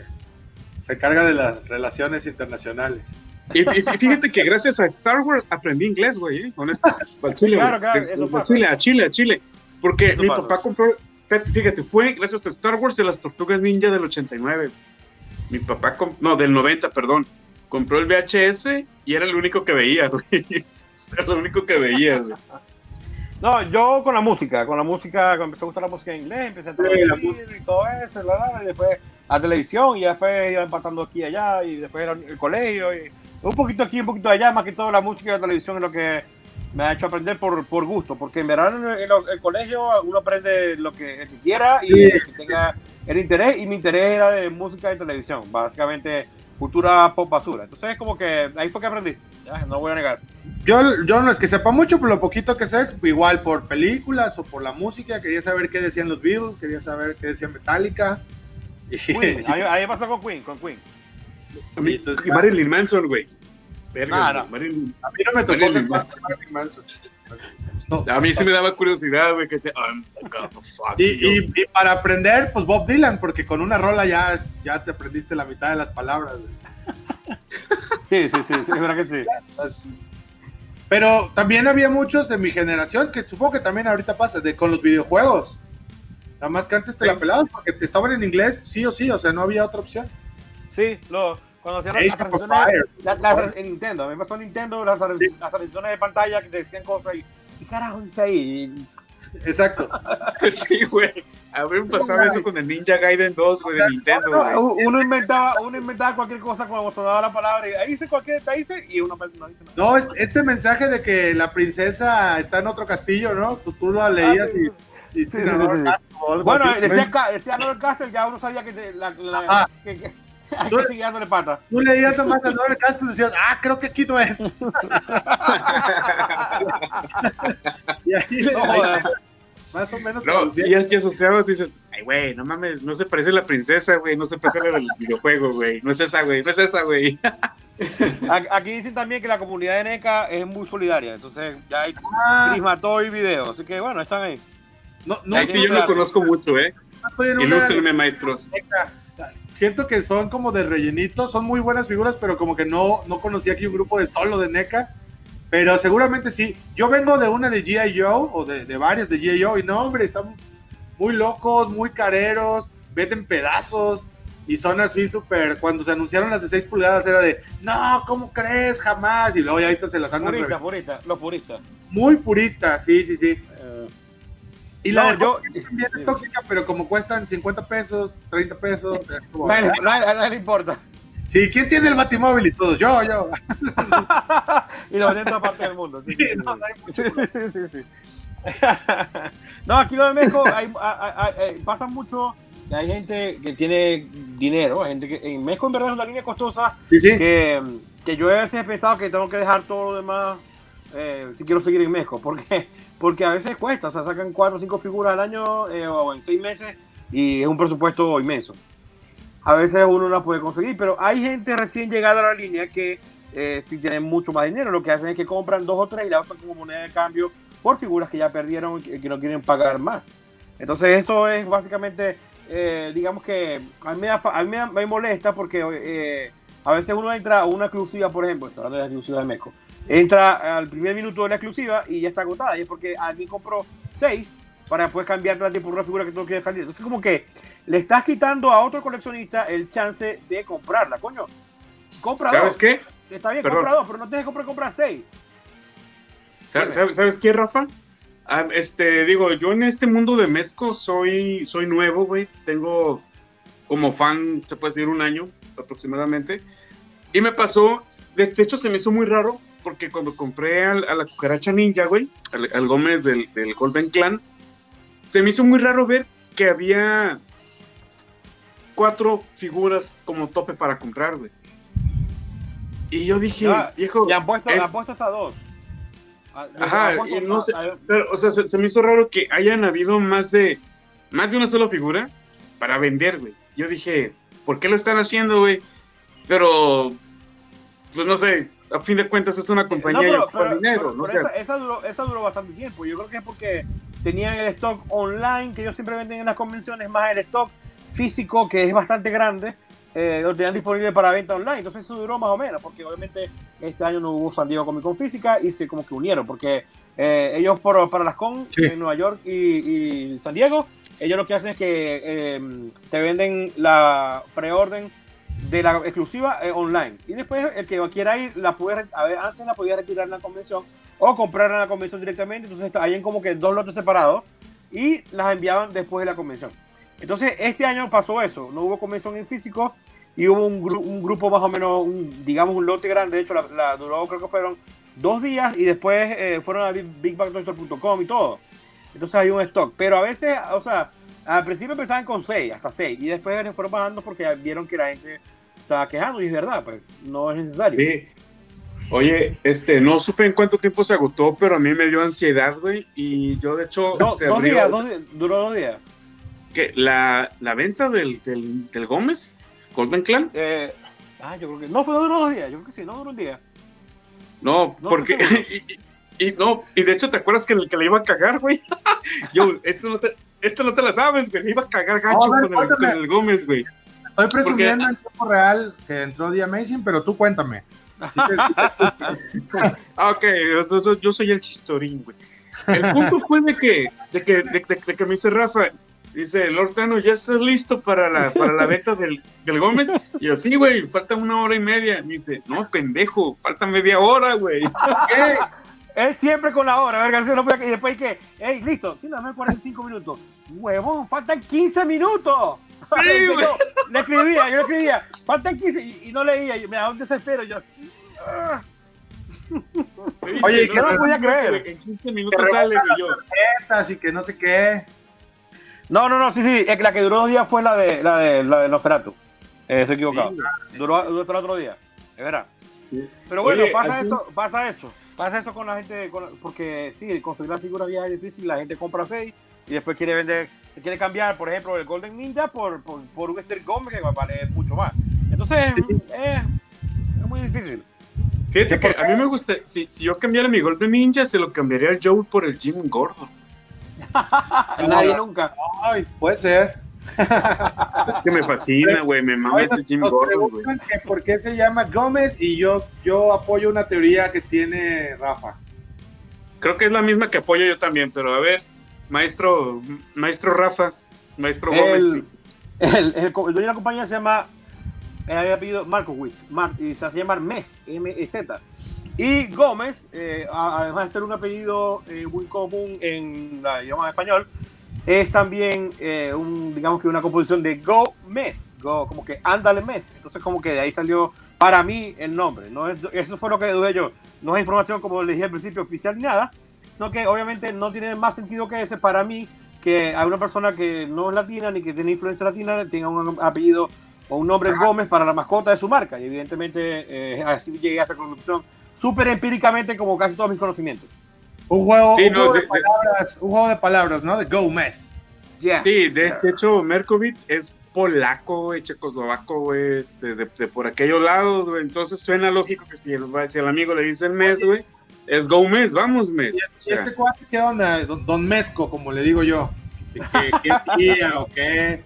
se encarga de las relaciones internacionales. Y, y fíjate que gracias a Star Wars aprendí inglés, güey, ¿eh? esto. Chile, claro, claro, eso. Chile, a Chile, a Chile. Porque eso mi pasa. papá compró, Fíjate, fue gracias a Star Wars de las Tortugas Ninja del 89. Mi papá, no, del 90, perdón. Compró el VHS y era el único que veía, güey. Era lo único que veía, güey. No, yo con la música, con la música, cuando empezó a gustar la música en inglés, empecé a traducir y todo eso, y después a televisión, y después iba empatando aquí y allá, y después era el colegio, y un poquito aquí, un poquito allá, más que todo la música y la televisión es lo que me ha hecho aprender por, por gusto, porque en verano en el, colegio uno aprende lo que, quiera y que tenga el interés, y mi interés era de música y televisión, básicamente cultura pop basura. Entonces es como que ahí fue que aprendí, ya, no voy a negar. Yo, yo no es que sepa mucho, pero lo poquito que sé, igual por películas o por la música, quería saber qué decían los Beatles, quería saber qué decía Metallica. Queen, ahí, ahí pasó con Queen, con Queen. Y, Marilyn Manson, güey. Verga, no, no. Marilyn, a mí no me tocó Marilyn Manson. No, a mí sí me daba curiosidad, güey, que decía, y, y, y, para aprender, pues Bob Dylan, porque con una rola ya, ya te aprendiste la mitad de las palabras. Sí, sí, sí, sí, es verdad que sí. Pero también había muchos de mi generación, que supongo que también ahorita pasa, de con los videojuegos. Nada más que antes te sí. la pelabas porque te estaban en inglés, sí o sí, o sea, no había otra opción. Sí, lo, cuando hacían las transiciones la, la, en Nintendo, a mí me pasó en Nintendo las, sí. las transiciones de pantalla que te decían cosas y ¿qué carajo dice ahí? Exacto. sí, güey. A mí me pasaba eso con el Ninja Gaiden 2, güey, de Nintendo, güey. Uno inventaba, uno inventaba cualquier cosa cuando sonaba la palabra y ahí dice cualquier, ahí dice, y uno no dice nada. No, este mensaje de que la princesa está en otro castillo, ¿no? Tú, tú lo leías ah, sí. y... y sí, sí, bueno, así. decía, decía Lord Castle, ya uno sabía que, la, la, que, que Hay que seguir dándole pata. Tú leías nomás al Noel Castro y decías, ah, creo que aquí no es. y ahí le No, ahí- más o menos. No, y es que asociado dices, ay, güey, no mames, no se parece a la princesa, güey, no se parece a la del videojuego, güey, no es esa, güey, no es esa, güey. Aquí- dicen también que la comunidad de NECA es muy solidaria, entonces ya hay Ah, Prismatoy y video, así que bueno, están ahí. no, no, Ahí sí yo no conozco mucho, ¿eh? una- Ilústrenme, maestros. Siento que son como de rellenito, son muy buenas figuras, pero como que no, no conocía aquí un grupo de solo de NECA. Pero seguramente sí. Yo vengo de una de G.I. Joe, o de, de varias de G.I. Joe, y no, hombre, están muy locos, muy careros, veten pedazos, y son así súper. Cuando se anunciaron las de 6 pulgadas, era de, no, ¿cómo crees? Jamás. Y luego ya ahorita se las andan. Puristas, re- puristas, los puristas. Muy puristas, sí, sí, sí. Eh, Y No, la yo- Wheels también es tóxica, pero como cuestan 50 pesos, 30 pesos. es como, nadie, nadie- a nadie le importa. Sí, ¿quién tiene el batimóvil y todos? Yo, yo. y lo venden en parte del mundo. Sí, Sí, sí, no, no Sí, no, aquí lo de México hay, hay- hay- hay- pasa mucho. Hay gente que tiene dinero, hay gente que en México en verdad es una línea costosa Sí, sí. que, que yo a veces he pensado que tengo que dejar todo lo demás eh, si quiero seguir en México, porque, porque a veces cuesta, o sea, sacan cuatro o cinco figuras al año eh, o en seis meses y es un presupuesto inmenso. A veces uno no la puede conseguir, pero hay gente recién llegada a la línea que eh, si tienen mucho más dinero, lo que hacen es que compran dos o tres y la usan como moneda de cambio por figuras que ya perdieron y que, no quieren pagar más. Entonces eso es básicamente, eh, digamos que a mí me, molesta porque a veces uno entra a una exclusiva, por ejemplo, estoy hablando de la exclusiva de México, entra al primer minuto de la exclusiva y ya está agotada. Y es porque alguien compró seis para después cambiar por una figura que no quiere salir. Entonces como que le estás quitando a otro coleccionista el chance de comprarla, coño. Compra ¿Sabes dos. qué? Está bien, Perdón. compra dos, pero no tienes que comprar, comprar seis. ¿Sabes, sabes- sabes qué, Rafa? Ah, este, digo, yo en este mundo de mezco soy, soy nuevo, güey. Tengo como fan, se puede decir, un año aproximadamente. Y me pasó, de, de hecho se me hizo muy raro, porque cuando compré al- a la cucaracha ninja, güey, al, al Gómez del, del Golden Clan, se me hizo muy raro ver que había cuatro figuras como tope para comprar, güey. Y yo dije, viejo, Y han puesto, es- han puesto hasta dos. Ah, Ajá, y no sé- Pero, o sea, se, se me hizo raro que hayan habido más de más de una sola figura para vender, güey. Yo dije, ¿por qué lo están haciendo, güey? Pero, pues no sé, a fin de cuentas es una compañía No, pero, pero- dinero, pero- ¿no? O sea, esa, esa duró, esa duró bastante tiempo. Yo creo que es porque tenían el stock online que ellos siempre venden en las convenciones, más el stock físico que es bastante grande, eh, lo tenían disponible para venta online. Entonces eso duró más o menos, porque obviamente este año no hubo San Diego Comic Con física y se como que unieron, porque eh, ellos por- para las con Sí. en Nueva York y, y San Diego, ellos lo que hacen es que eh, te venden la preorden de la exclusiva eh, online. Y después el que quiera ir, la puede, a antes la podía retirar en la convención o comprar en la convención directamente. Entonces hay como que dos lotes separados y las enviaban después de la convención. Entonces este año pasó eso, no hubo convención en físico y hubo un, gru- un grupo más o menos, digamos un lote grande, de hecho la, duró creo que fueron dos días y después eh, fueron a Big- bigbagtoystore.com y todo. Entonces hay un stock, pero a veces, o sea, al principio empezaban con seis, hasta seis, y después fueron bajando porque vieron que la gente estaba quejando y es verdad, pues no es necesario. sí. Oye, este, no supe en cuánto tiempo se agotó, pero a mí me dio ansiedad, güey. Y yo, de hecho, se dos días, dos días, duró dos días. que la, la venta del, del, del Gómez, Golden Clan, Eh, ah, yo creo que no, fue duró dos días, yo creo que sí, no duró un día. No, No, porque. Y, y- y no, y de hecho, ¿te acuerdas que el que le iba a cagar, güey? Yo, esto no, te, esto no te la sabes, güey. Le iba a cagar gacho ver, con, el, con el Gómez, güey. Estoy presumiendo en tiempo real que entró The Amazing, pero tú cuéntame. Sí te- Ah, ok, eso- yo soy el chistorín, güey. El punto fue de que, de que, de, de- de que me dice Rafa, dice, Lord Tano, ¿ya estás listo para la, para la venta del, del Gómez? Y yo, sí, güey, falta una hora y media. Me dice, no, pendejo, falta media hora, güey. ¿Qué? Él siempre con la hora, verga, lo puede- y después que, hey, listo, sí, dame 45 minutos. Huevón, faltan 15 minutos. Sí, Yo güey. le escribía, yo le escribía, faltan 15 y, y no leía, y me daba un desespero. Yo, ah. Oye, ¿y qué no sé, podía creer? que En 15 minutos sale, yo. Así que no sé qué. No, no, no, sí, sí, que la que duró dos días fue la de la de la de Nosferatu. Eh, estoy equivocado. Duró, duró hasta el otro día. Es verdad. Pero bueno, Oye, pasa, aquí- esto, pasa eso. Pasa eso con la gente. con- porque sí, construir la figura vieja es difícil. La gente compra 6 y después quiere vender. Quiere cambiar, por ejemplo, el Golden Ninja por, por, por un Esther Gómez que va a valer mucho más. Entonces, eh, es muy difícil. Fíjate que a mí me gusta, si, si yo cambiara mi Golden Ninja, se lo cambiaría al Joe por el Jim Gordo. Nadie nunca. Ay, puede ser. Es que me fascina, güey, me mama ese Jim nos Gordon, güey. por qué se llama Gómez y yo, yo apoyo una teoría que tiene Rafa. Creo que es la misma que apoyo yo también, pero a ver, maestro, maestro Rafa, maestro Gómez. El, el, el, el dueño de la compañía se llama, eh, había apellido Markowitz, Mar- y se hace llamar MES, M-E-Z. Y Gómez, eh, además de ser un apellido eh, muy común en la idioma español, es también eh, un, digamos que una composición de Go Mes, Go, como que ándale Mes. Entonces, como que de ahí salió para mí el nombre. No es, eso fue lo que dudé yo. No es información, como le dije al principio, oficial ni nada, sino que obviamente no tiene más sentido que ese para mí que a una persona que no es latina ni que tiene influencia latina tenga un apellido o un nombre Gómez para la mascota de su marca. Y evidentemente eh, así llegué a esa conclusión súper empíricamente como casi todos mis conocimientos. Un juego, Sí, un, no, juego de de- de- palabras, un juego de palabras, ¿no? De Gómez. Yeah. Sí, de, de hecho, Merkovitz es polaco, güey, checoslovaco, güey, este, de, de por aquellos lados, güey. Entonces suena lógico que si el, si el amigo le dice el mes, güey, es go mes, vamos mes. O ¿Y sea, este cuate qué onda? Don, don Mezco, como le digo yo. ¿Qué, tía o qué?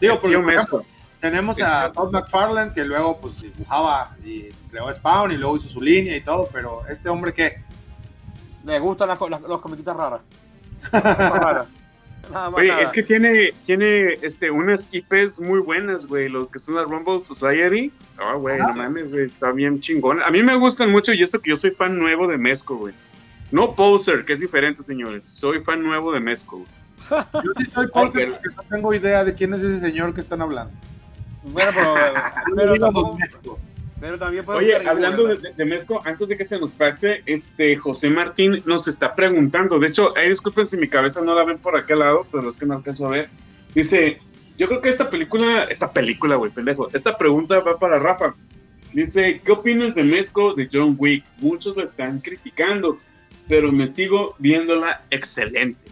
Digo, por ejemplo, tenemos a Todd McFarlane que luego pues dibujaba y creó Spawn y luego hizo su línea y todo, pero este hombre qué? Le gustan las, las, las comiquitas raras. Cosas raras. Nada más. Oye, nada. es que tiene, tiene este, unas IPs muy buenas, güey, lo que son la Rumble Society. Ah, güey, no mames, güey, está bien chingón. A mí me gustan mucho y eso que yo soy fan nuevo de Mezco, güey. No poser, que es diferente, señores. Soy fan nuevo de Mezco. güey. Yo sí soy porque Ay, no tengo idea de quién es ese señor que están hablando. Bueno, pero, pero, tampoco- Mezco. Pero también puede Oye, hablando de, de- Mezco, antes de que se nos pase, este José Martín nos está preguntando. De hecho, ahí disculpen si mi cabeza no la ven por aquel lado, pero es que no alcanzo a ver. Dice: Yo creo que esta película, esta película, güey, pendejo, esta pregunta va para Rafa. Dice: ¿Qué opinas de Mezco de John Wick? Muchos la están criticando, pero me sigo viéndola excelente.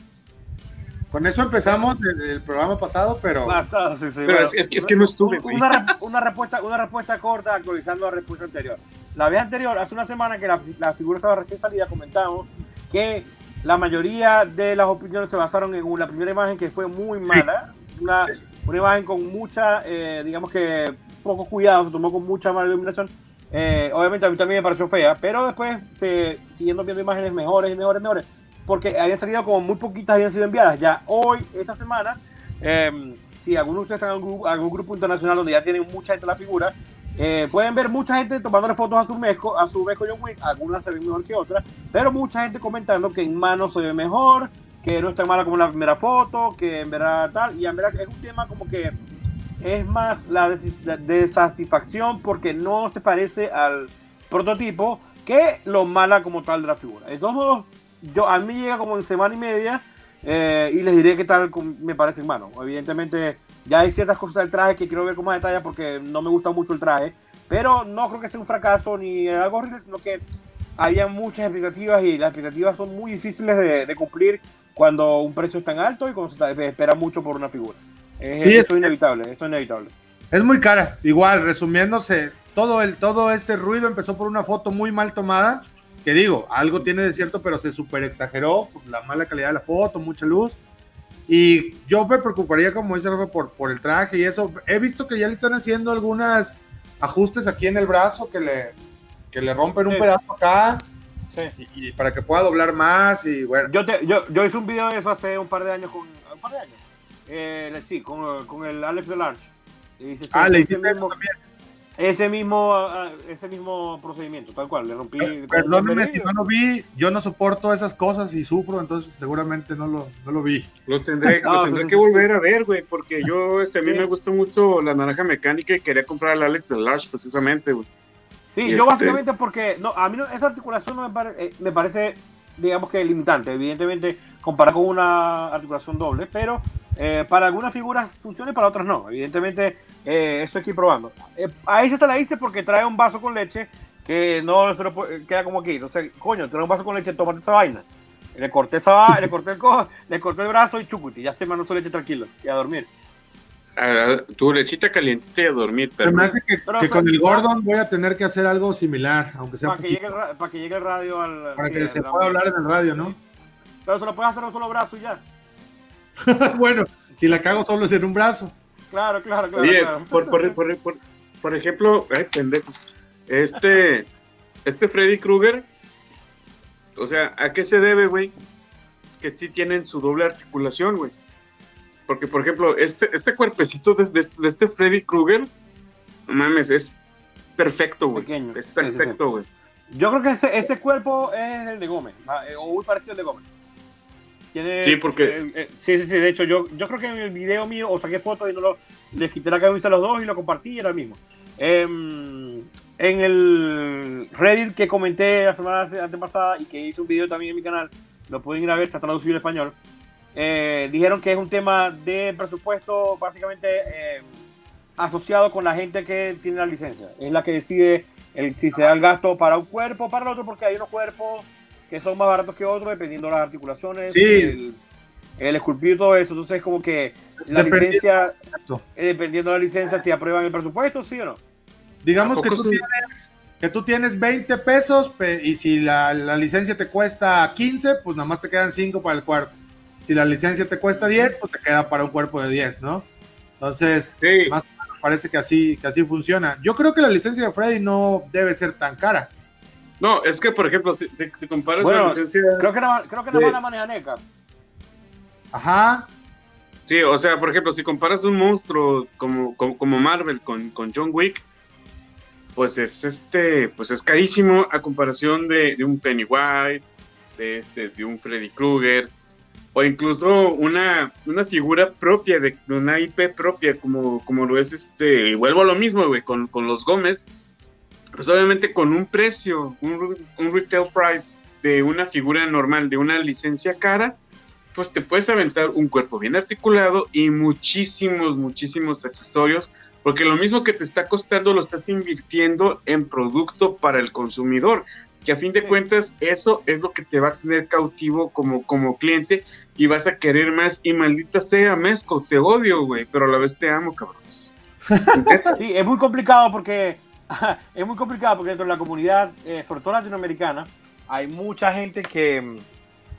Con eso empezamos el, el programa pasado, pero Basta, sí, sí, Pero bueno. es, es que- es que no estuve. Una, una respuesta, una respuesta corta actualizando la respuesta anterior. La vez anterior, hace una semana que la, la figura estaba recién salida, comentamos que la mayoría de las opiniones se basaron en una primera imagen que fue muy mala, una, una imagen con mucha, eh, digamos que poco cuidado, se tomó con mucha mala iluminación. Eh, obviamente a mí también me pareció fea, pero después se siguiendo viendo imágenes mejores y mejores, mejores, porque habían salido como muy poquitas habían sido enviadas. Ya hoy, esta semana, eh, si algunos de ustedes están en algún, algún grupo internacional donde ya tienen mucha gente la figura, eh, pueden ver mucha gente tomándole fotos a su Mezco, a su Mezco John Wick, algunas se ven mejor que otras, pero mucha gente comentando que en mano se ve mejor, que no es tan mala como la primera foto, que en verdad tal, y en verdad es un tema como que es más la, la desatisfacción porque no se parece al prototipo que lo mala como tal de la figura. De todos modos, yo, a mí llega como en semana y media eh, y les diré qué tal me parece en mano. Evidentemente, ya hay ciertas cosas del traje que quiero ver con más detalle porque no me gusta mucho el traje, pero no creo que sea un fracaso ni algo horrible, sino que había muchas expectativas y las expectativas son muy difíciles de, de cumplir cuando un precio es tan alto y cuando se espera mucho por una figura. Es- Sí, eso es inevitable, eso es inevitable. es muy cara. Igual, resumiéndose, todo, el, todo este ruido empezó por una foto muy mal tomada. Que digo, algo tiene de cierto, pero se super exageró por la mala calidad de la foto, mucha luz. Y yo me preocuparía, como dice Rafa, por, por el traje y eso. He visto que ya le están haciendo algunos ajustes aquí en el brazo que le, que le rompen un Sí. pedazo acá Sí. y, y para que pueda doblar más. Y bueno, Yo, te- yo, yo hice un video de eso hace un par de años con un par de años. Eh, sí, con, con el Alex Delarge. Y ah, le hiciste mismo, también. Ese mismo ah, ese mismo procedimiento, tal cual. Le rompí. Un Perdóneme si no lo vi, yo no soporto esas cosas y sufro, entonces seguramente no lo, no lo vi. Lo tendré, No, lo tendré sí, que sí. volver a ver, güey, porque yo, este, a mí Sí. me gusta mucho la naranja mecánica y quería comprar al Alex de Lash, precisamente, güey. Sí, Y yo este- básicamente porque no, a mí no- esa articulación no me, pare- eh, me parece, digamos que limitante. Evidentemente, comparado con una articulación doble, pero eh, para algunas figuras funciona y para otras no. Evidentemente, eh, eso hay que ir probando. Eh, a ella se la hice porque trae un vaso con leche que no se lo puede- queda como aquí. Entonces, coño, trae un vaso con leche, tómate esa vaina. Y le corté esa le corté el cojo, le corté el brazo y chucuti, ya se mandó su leche tranquilo y a dormir. Tu lechita calientita y a dormir, Se me pero hace que, Pero, que con el Gordon voy a tener que hacer algo similar, aunque sea Para que, llegue el, ra- para que llegue el radio al. para sí, que se pueda hablar en el radio, ¿no? Pero se lo puedes hacer a un solo brazo y ya. bueno, si la cago solo es en un brazo. Claro, claro, claro. Oye, claro. por, por, por, por, por ejemplo, ay, pendejo, este, este Freddy Krueger, o sea, ¿a qué se debe, güey? Que sí tienen su doble articulación, güey. Porque, por ejemplo, este, este cuerpecito de, de- de este Freddy Krueger, no mames, es perfecto, güey. Pequeño, Es sí, sí, sí. perfecto, güey. Yo creo que ese, ese cuerpo es el de Gómez, ah, eh, o muy parecido al de Gómez. Tiene, Sí, porque- eh, eh, sí, sí, sí. De hecho, yo, yo creo que en el video mío, o saqué fotos y no lo, les quité la camisa a los dos y lo compartí y era el mismo. Em, en el Reddit que comenté la semana ante- antepasada y que hice un video también en mi canal, lo pueden ir a ver, está traducido en español. eh, dijeron que es un tema de presupuesto básicamente eh, asociado con la gente que tiene la licencia. Es la que decide el, si se da el gasto para un cuerpo o para el otro, porque hay unos cuerpos que son más baratos que otros, dependiendo de las articulaciones, Sí. el, el esculpido y todo eso. Entonces, como que la Dependiendo- licencia, eh, dependiendo de la licencia, si aprueban el presupuesto, sí o no. Digamos ¿A que tú, sí? tienes, que tú tienes 20 pesos pe- y si la, la licencia te cuesta 15, pues nada más te quedan 5 para el cuerpo. Si la licencia te cuesta 10, pues te queda para un cuerpo de 10, ¿no? Entonces, Sí, Más- parece que así, que así funciona. Yo creo que la licencia de Freddy no debe ser tan cara. No, es que, por ejemplo, si, si, si comparas Bueno, la licencia... Creo que nada, creo que nada Sí. más la maneja NECA. Ajá. Sí, o sea, por ejemplo, si comparas un monstruo como, como, como Marvel con, con John Wick, pues es este, pues es carísimo a comparación de, de un Pennywise, de este, de un Freddy Krueger, o incluso una, una figura propia de, de una IP propia, como, como lo es este, y vuelvo a lo mismo, güey, con, con los Gómez, pues obviamente con un precio, un, un retail price de una figura normal, de una licencia cara, pues te puedes aventar un cuerpo bien articulado y muchísimos, muchísimos accesorios, porque lo mismo que te está costando lo estás invirtiendo en producto para el consumidor, que a fin de cuentas eso es lo que te va a tener cautivo como, como cliente y vas a querer más. Y maldita sea, Mezco, te odio, güey, pero a la vez te amo, cabrón. Sí, es muy complicado porque es muy complicado porque dentro de la comunidad, eh, sobre todo latinoamericana, hay mucha gente que, mm,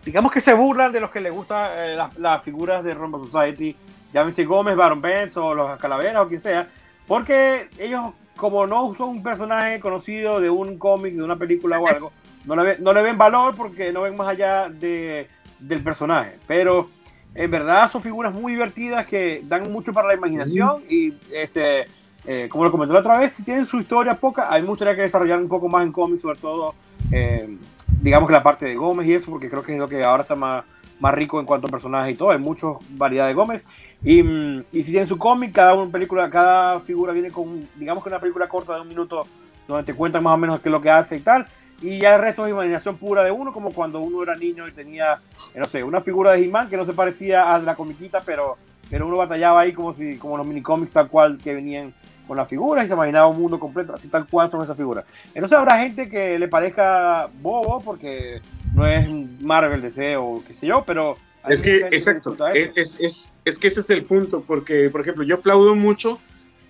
digamos que se burlan de los que les gustan eh, las, las figuras de Rumble Society, llámense Gómez, Baron Benz o los Calaveras o quien sea, porque ellos, como no son un personaje conocido de un cómic, de una película o algo, no le, no le ven valor porque no ven más allá de, del personaje. Pero en verdad son figuras muy divertidas que dan mucho para la imaginación y este eh, como lo comenté la otra vez, si tienen su historia poca, a mí me gustaría que desarrollaran un poco más en cómics, sobre todo, eh, digamos que la parte de Gómez y eso, porque creo que es lo que ahora está más, más rico en cuanto a personajes y todo, hay mucha variedad de Gómez. Y, mm, y si tienen su cómic, cada una película, cada figura viene con, digamos que una película corta de un minuto, donde te cuentan más o menos qué es lo que hace y tal. Y ya el resto es imaginación pura de uno, como cuando uno era niño y tenía, eh, no sé, una figura de He-Man que no se parecía a la comiquita, pero, pero uno batallaba ahí como si como los minicómics tal cual que venían con las figuras y se imaginaba un mundo completo, así tal cual son esas figuras. Entonces habrá gente que le parezca bobo porque no es Marvel, DC o qué sé yo, pero... Es que, exacto, disfruta es, es, es, que ese es el punto, porque, por ejemplo, yo aplaudo mucho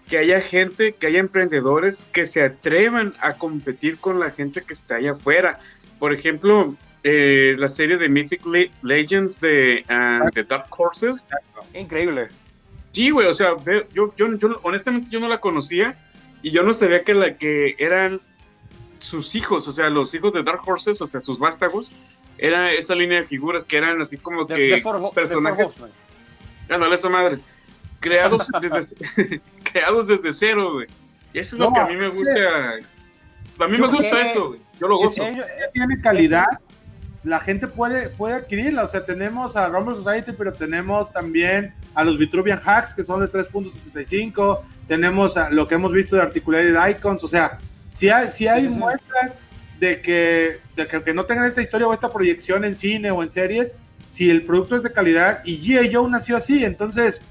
que haya gente, que haya emprendedores que se atrevan a competir con la gente que está allá afuera. Por ejemplo, eh, la serie de Mythic Le- Legends de, ah, de Dark Horses. Increíble. Sí, güey, o sea, yo, yo, yo honestamente yo no la conocía y yo no sabía que, la, que eran sus hijos, o sea, los hijos de Dark Horses, o sea, sus vástagos, era esa línea de figuras que eran así como De- que de de personajes. Ándale, esa madre. Creados desde, creados desde cero, güey. Y eso es lo que a mí me gusta. A mí me gusta eso, güey. Yo lo gozo. Ellos- Ya tiene calidad. La gente puede, puede adquirirla. O sea, tenemos a Rumble Society, pero tenemos también a los Vitruvian Hacks, que son de 3.75. Tenemos a lo que hemos visto de Articulated Icons. O sea, si hay, si hay Sí, sí, sí. muestras de que, de que, que no tengan esta historia o esta proyección en cine o en series, si el producto es de calidad y G.I. Joe nació así, entonces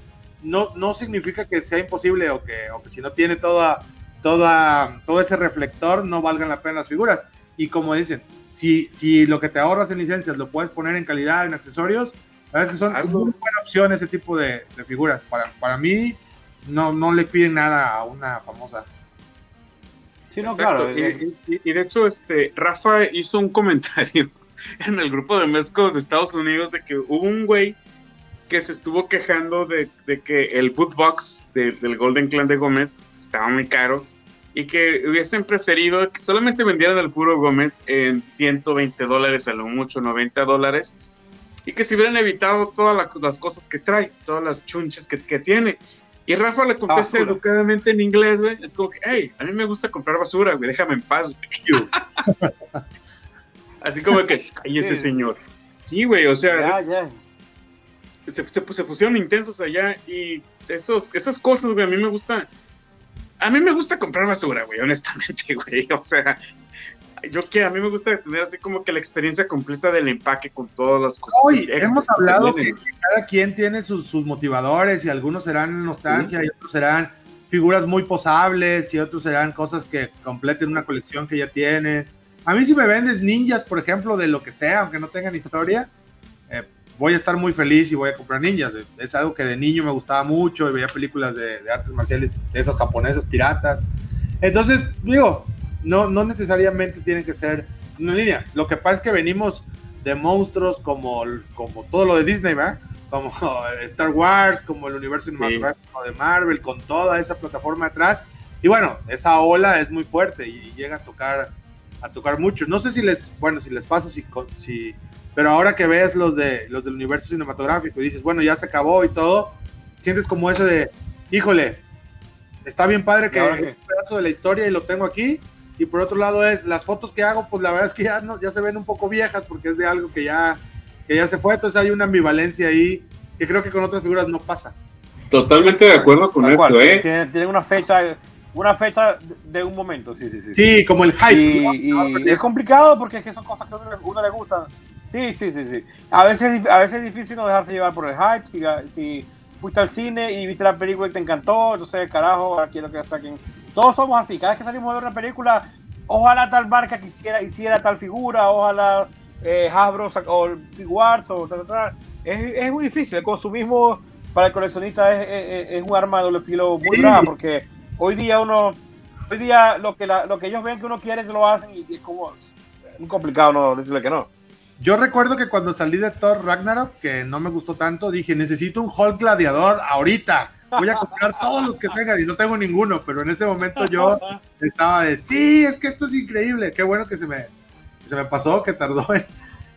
no, no significa que sea imposible o que, o que si no tiene toda, toda, todo ese reflector no valgan la pena las figuras. Y como dicen, si, si lo que te ahorras en licencias lo puedes poner en calidad, en accesorios, la verdad es que son Hazlo. muy buena opción ese tipo de, de figuras. Para, para mí, no, no le piden nada a una famosa. Sí, no, Exacto. claro. Y, eh, y- y de hecho, este, Rafa hizo un comentario en el grupo de mezcos de Estados Unidos de que hubo un güey que se estuvo quejando de, de que el boot box de- del Golden Clan de Gómez estaba muy caro y que hubiesen preferido que solamente vendieran el puro Gómez en 120 dólares, a lo mucho 90 dólares, y que se hubieran evitado todas la- las cosas que trae, todas las chunches que, que tiene. Y Rafa le contesta Basura. educadamente en inglés, güey. Es como que, hey, a mí me gusta comprar basura, güey, déjame en paz, güey. Así como que, ay, ese Sí. señor. Sí, güey, o sea, ya, ya. se, se- se pusieron intensos allá y esos, esas cosas, güey, a mí me gusta. A mí me gusta comprar basura, güey, honestamente, güey. O sea, yo que a mí me gusta tener así como que la experiencia completa del empaque con todas las cosas. Hoy hemos hablado que, cada quien tiene sus, sus motivadores y algunos serán nostalgia y otros serán figuras muy posables y otros serán cosas que completen una colección que ya tienen. A mí si me vendes ninjas, por ejemplo, de lo que sea, aunque no tengan historia, voy a estar muy feliz y voy a comprar ninjas. Es algo que de niño me gustaba mucho y veía películas de, de artes marciales de esas japonesas piratas. Entonces, digo, no, no necesariamente tienen que ser una línea. Lo que pasa es que venimos de monstruos como, como todo lo de Disney, ¿verdad? Como Star Wars, como el universo cinematográfico de Marvel, con toda esa plataforma atrás. Y bueno, esa ola es muy fuerte y llega a tocar a tocar mucho. No sé si les, bueno, si les pasa, si, si pero ahora que ves los de los del universo cinematográfico y dices, bueno, ya se acabó y todo, sientes como ese de, híjole, está bien padre que un pedazo de la historia y lo tengo aquí. Y por otro lado es, las fotos que hago, pues la verdad es que ya, no, ya se ven un poco viejas porque es de algo que ya, que ya se fue. Entonces hay una ambivalencia ahí que creo que con otras figuras no pasa. Totalmente de acuerdo con Tal eso, cual, ¿eh? Tiene, tiene una fecha, una fecha de un momento, sí, sí, sí. Sí, como el hype. Y, y es complicado porque es que son cosas que a uno, le- uno le gustan. Sí, sí, sí, sí. A veces, es a veces es difícil no dejarse llevar por el hype. Si, si fuiste al cine y viste la película y te encantó, entonces, carajo, ahora quiero que saquen. Todos somos así. Cada vez que salimos de una película, ojalá tal marca quisiera, hiciera tal figura, ojalá eh, Hasbro o Figuarts o tal, tal, tal. Es, es muy difícil. El consumismo para el coleccionista es, es- es un arma de doble filo muy Sí. porque hoy día uno hoy día lo que la- lo que ellos ven que uno quiere se lo hacen y, y es como muy complicado no decirle que no Yo recuerdo que cuando salí de Thor Ragnarok, que no me gustó tanto, dije, necesito un Hulk gladiador ahorita. Voy a comprar todos los que tengan y no tengo ninguno, pero en ese momento yo estaba de, sí, es que esto es increíble. Qué bueno que se me, que se me pasó, que tardó en,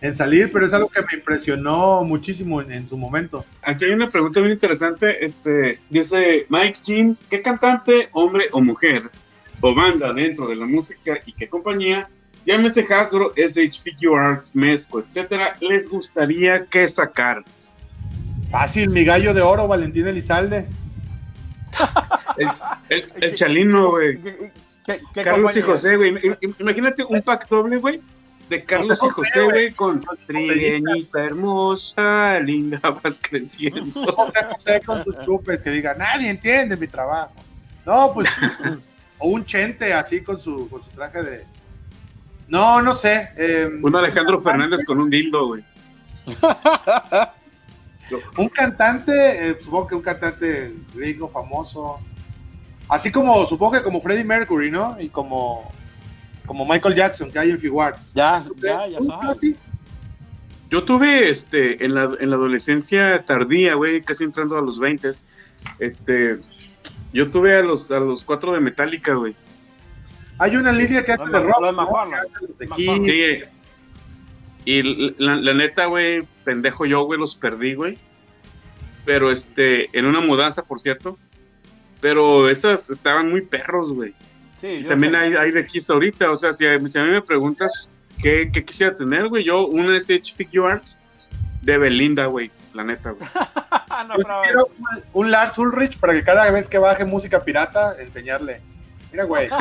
en salir, pero es algo que me impresionó muchísimo en, en su momento. Aquí hay una pregunta muy interesante. Este, dice Mike Jean, ¿qué cantante, hombre o mujer, o banda dentro de la música y qué compañía, llámese Hasbro, SH Figure Arts, Mezco, etcétera, les gustaría que sacar? Fácil, mi gallo de oro, Valentín Elizalde. El, el, el Chalino, güey. ¿Qué- qué- qué Carlos y? José, güey. Im- im- Imagínate un pack doble, güey. De Carlos y José, güey, con trigueñita hermosa, linda, vas creciendo. José José con sus chupes, que diga, nadie entiende mi trabajo. No, pues, o un chente así con su, con su traje de... No, no sé. eh, Un Alejandro Fernández con un dildo, güey. Un cantante, eh, supongo que un cantante gringo famoso. Así como, supongo que como Freddie Mercury, ¿no? Y como, como Michael Jackson, que hay en Figuarts. ya No sé, ya ya. Yo tuve, este, en la, en la adolescencia tardía, güey, casi entrando a los 20, este, yo tuve a los, a los cuatro de Metallica, güey. Hay una línea que hace de rock, ¿no? Sí. Y la, la neta, güey, pendejo yo, güey, los perdí, güey. Pero, este, en una mudanza, por cierto. Pero esas estaban muy perros, güey. sí Y también hay, hay de Kiss ahorita. O sea, si a, si a mí me preguntas qué, qué quisiera tener, güey, yo una SH Figure Arts de Belinda, güey. La neta, güey. no, quiero un, un Lars Ulrich para que cada vez que baje música pirata, enseñarle. Mira, güey.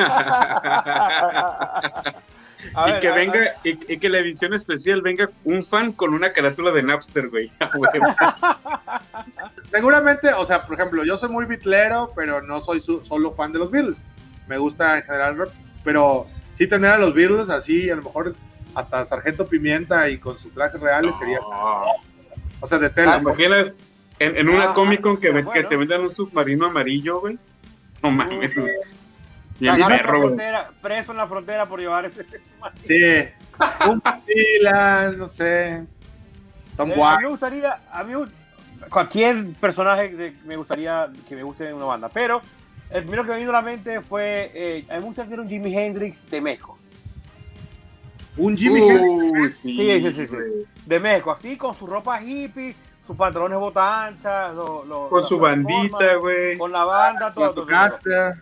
y que venga, y, que la edición especial venga un fan con una carátula de Napster, güey. Seguramente, o sea, por ejemplo, yo soy muy bitlero, pero no soy solo fan de los Beatles. Me gusta en general rock, pero sí tener a los Beatles así, a lo mejor hasta Sargento Pimienta y con sus trajes reales sería. O sea, de tela. ¿Te imaginas en, una ah, Comic Con que, que, te vendan un submarino amarillo, güey? No mames. Y el perro, preso en la frontera por llevar ese Sí. Un Dylan, no sé. Tom eh, a mí me gustaría, a mí cualquier personaje me gustaría que me guste en una banda, pero el primero que me vino a la mente fue, eh, a mí me gustaría un Jimi Hendrix de México. Un Jimi Hendrix. Sí, sí, sí, sí, De México, así con su ropa hippie, sus pantalones bota ancha, con su bandita, güey. Con la banda, todo, todo,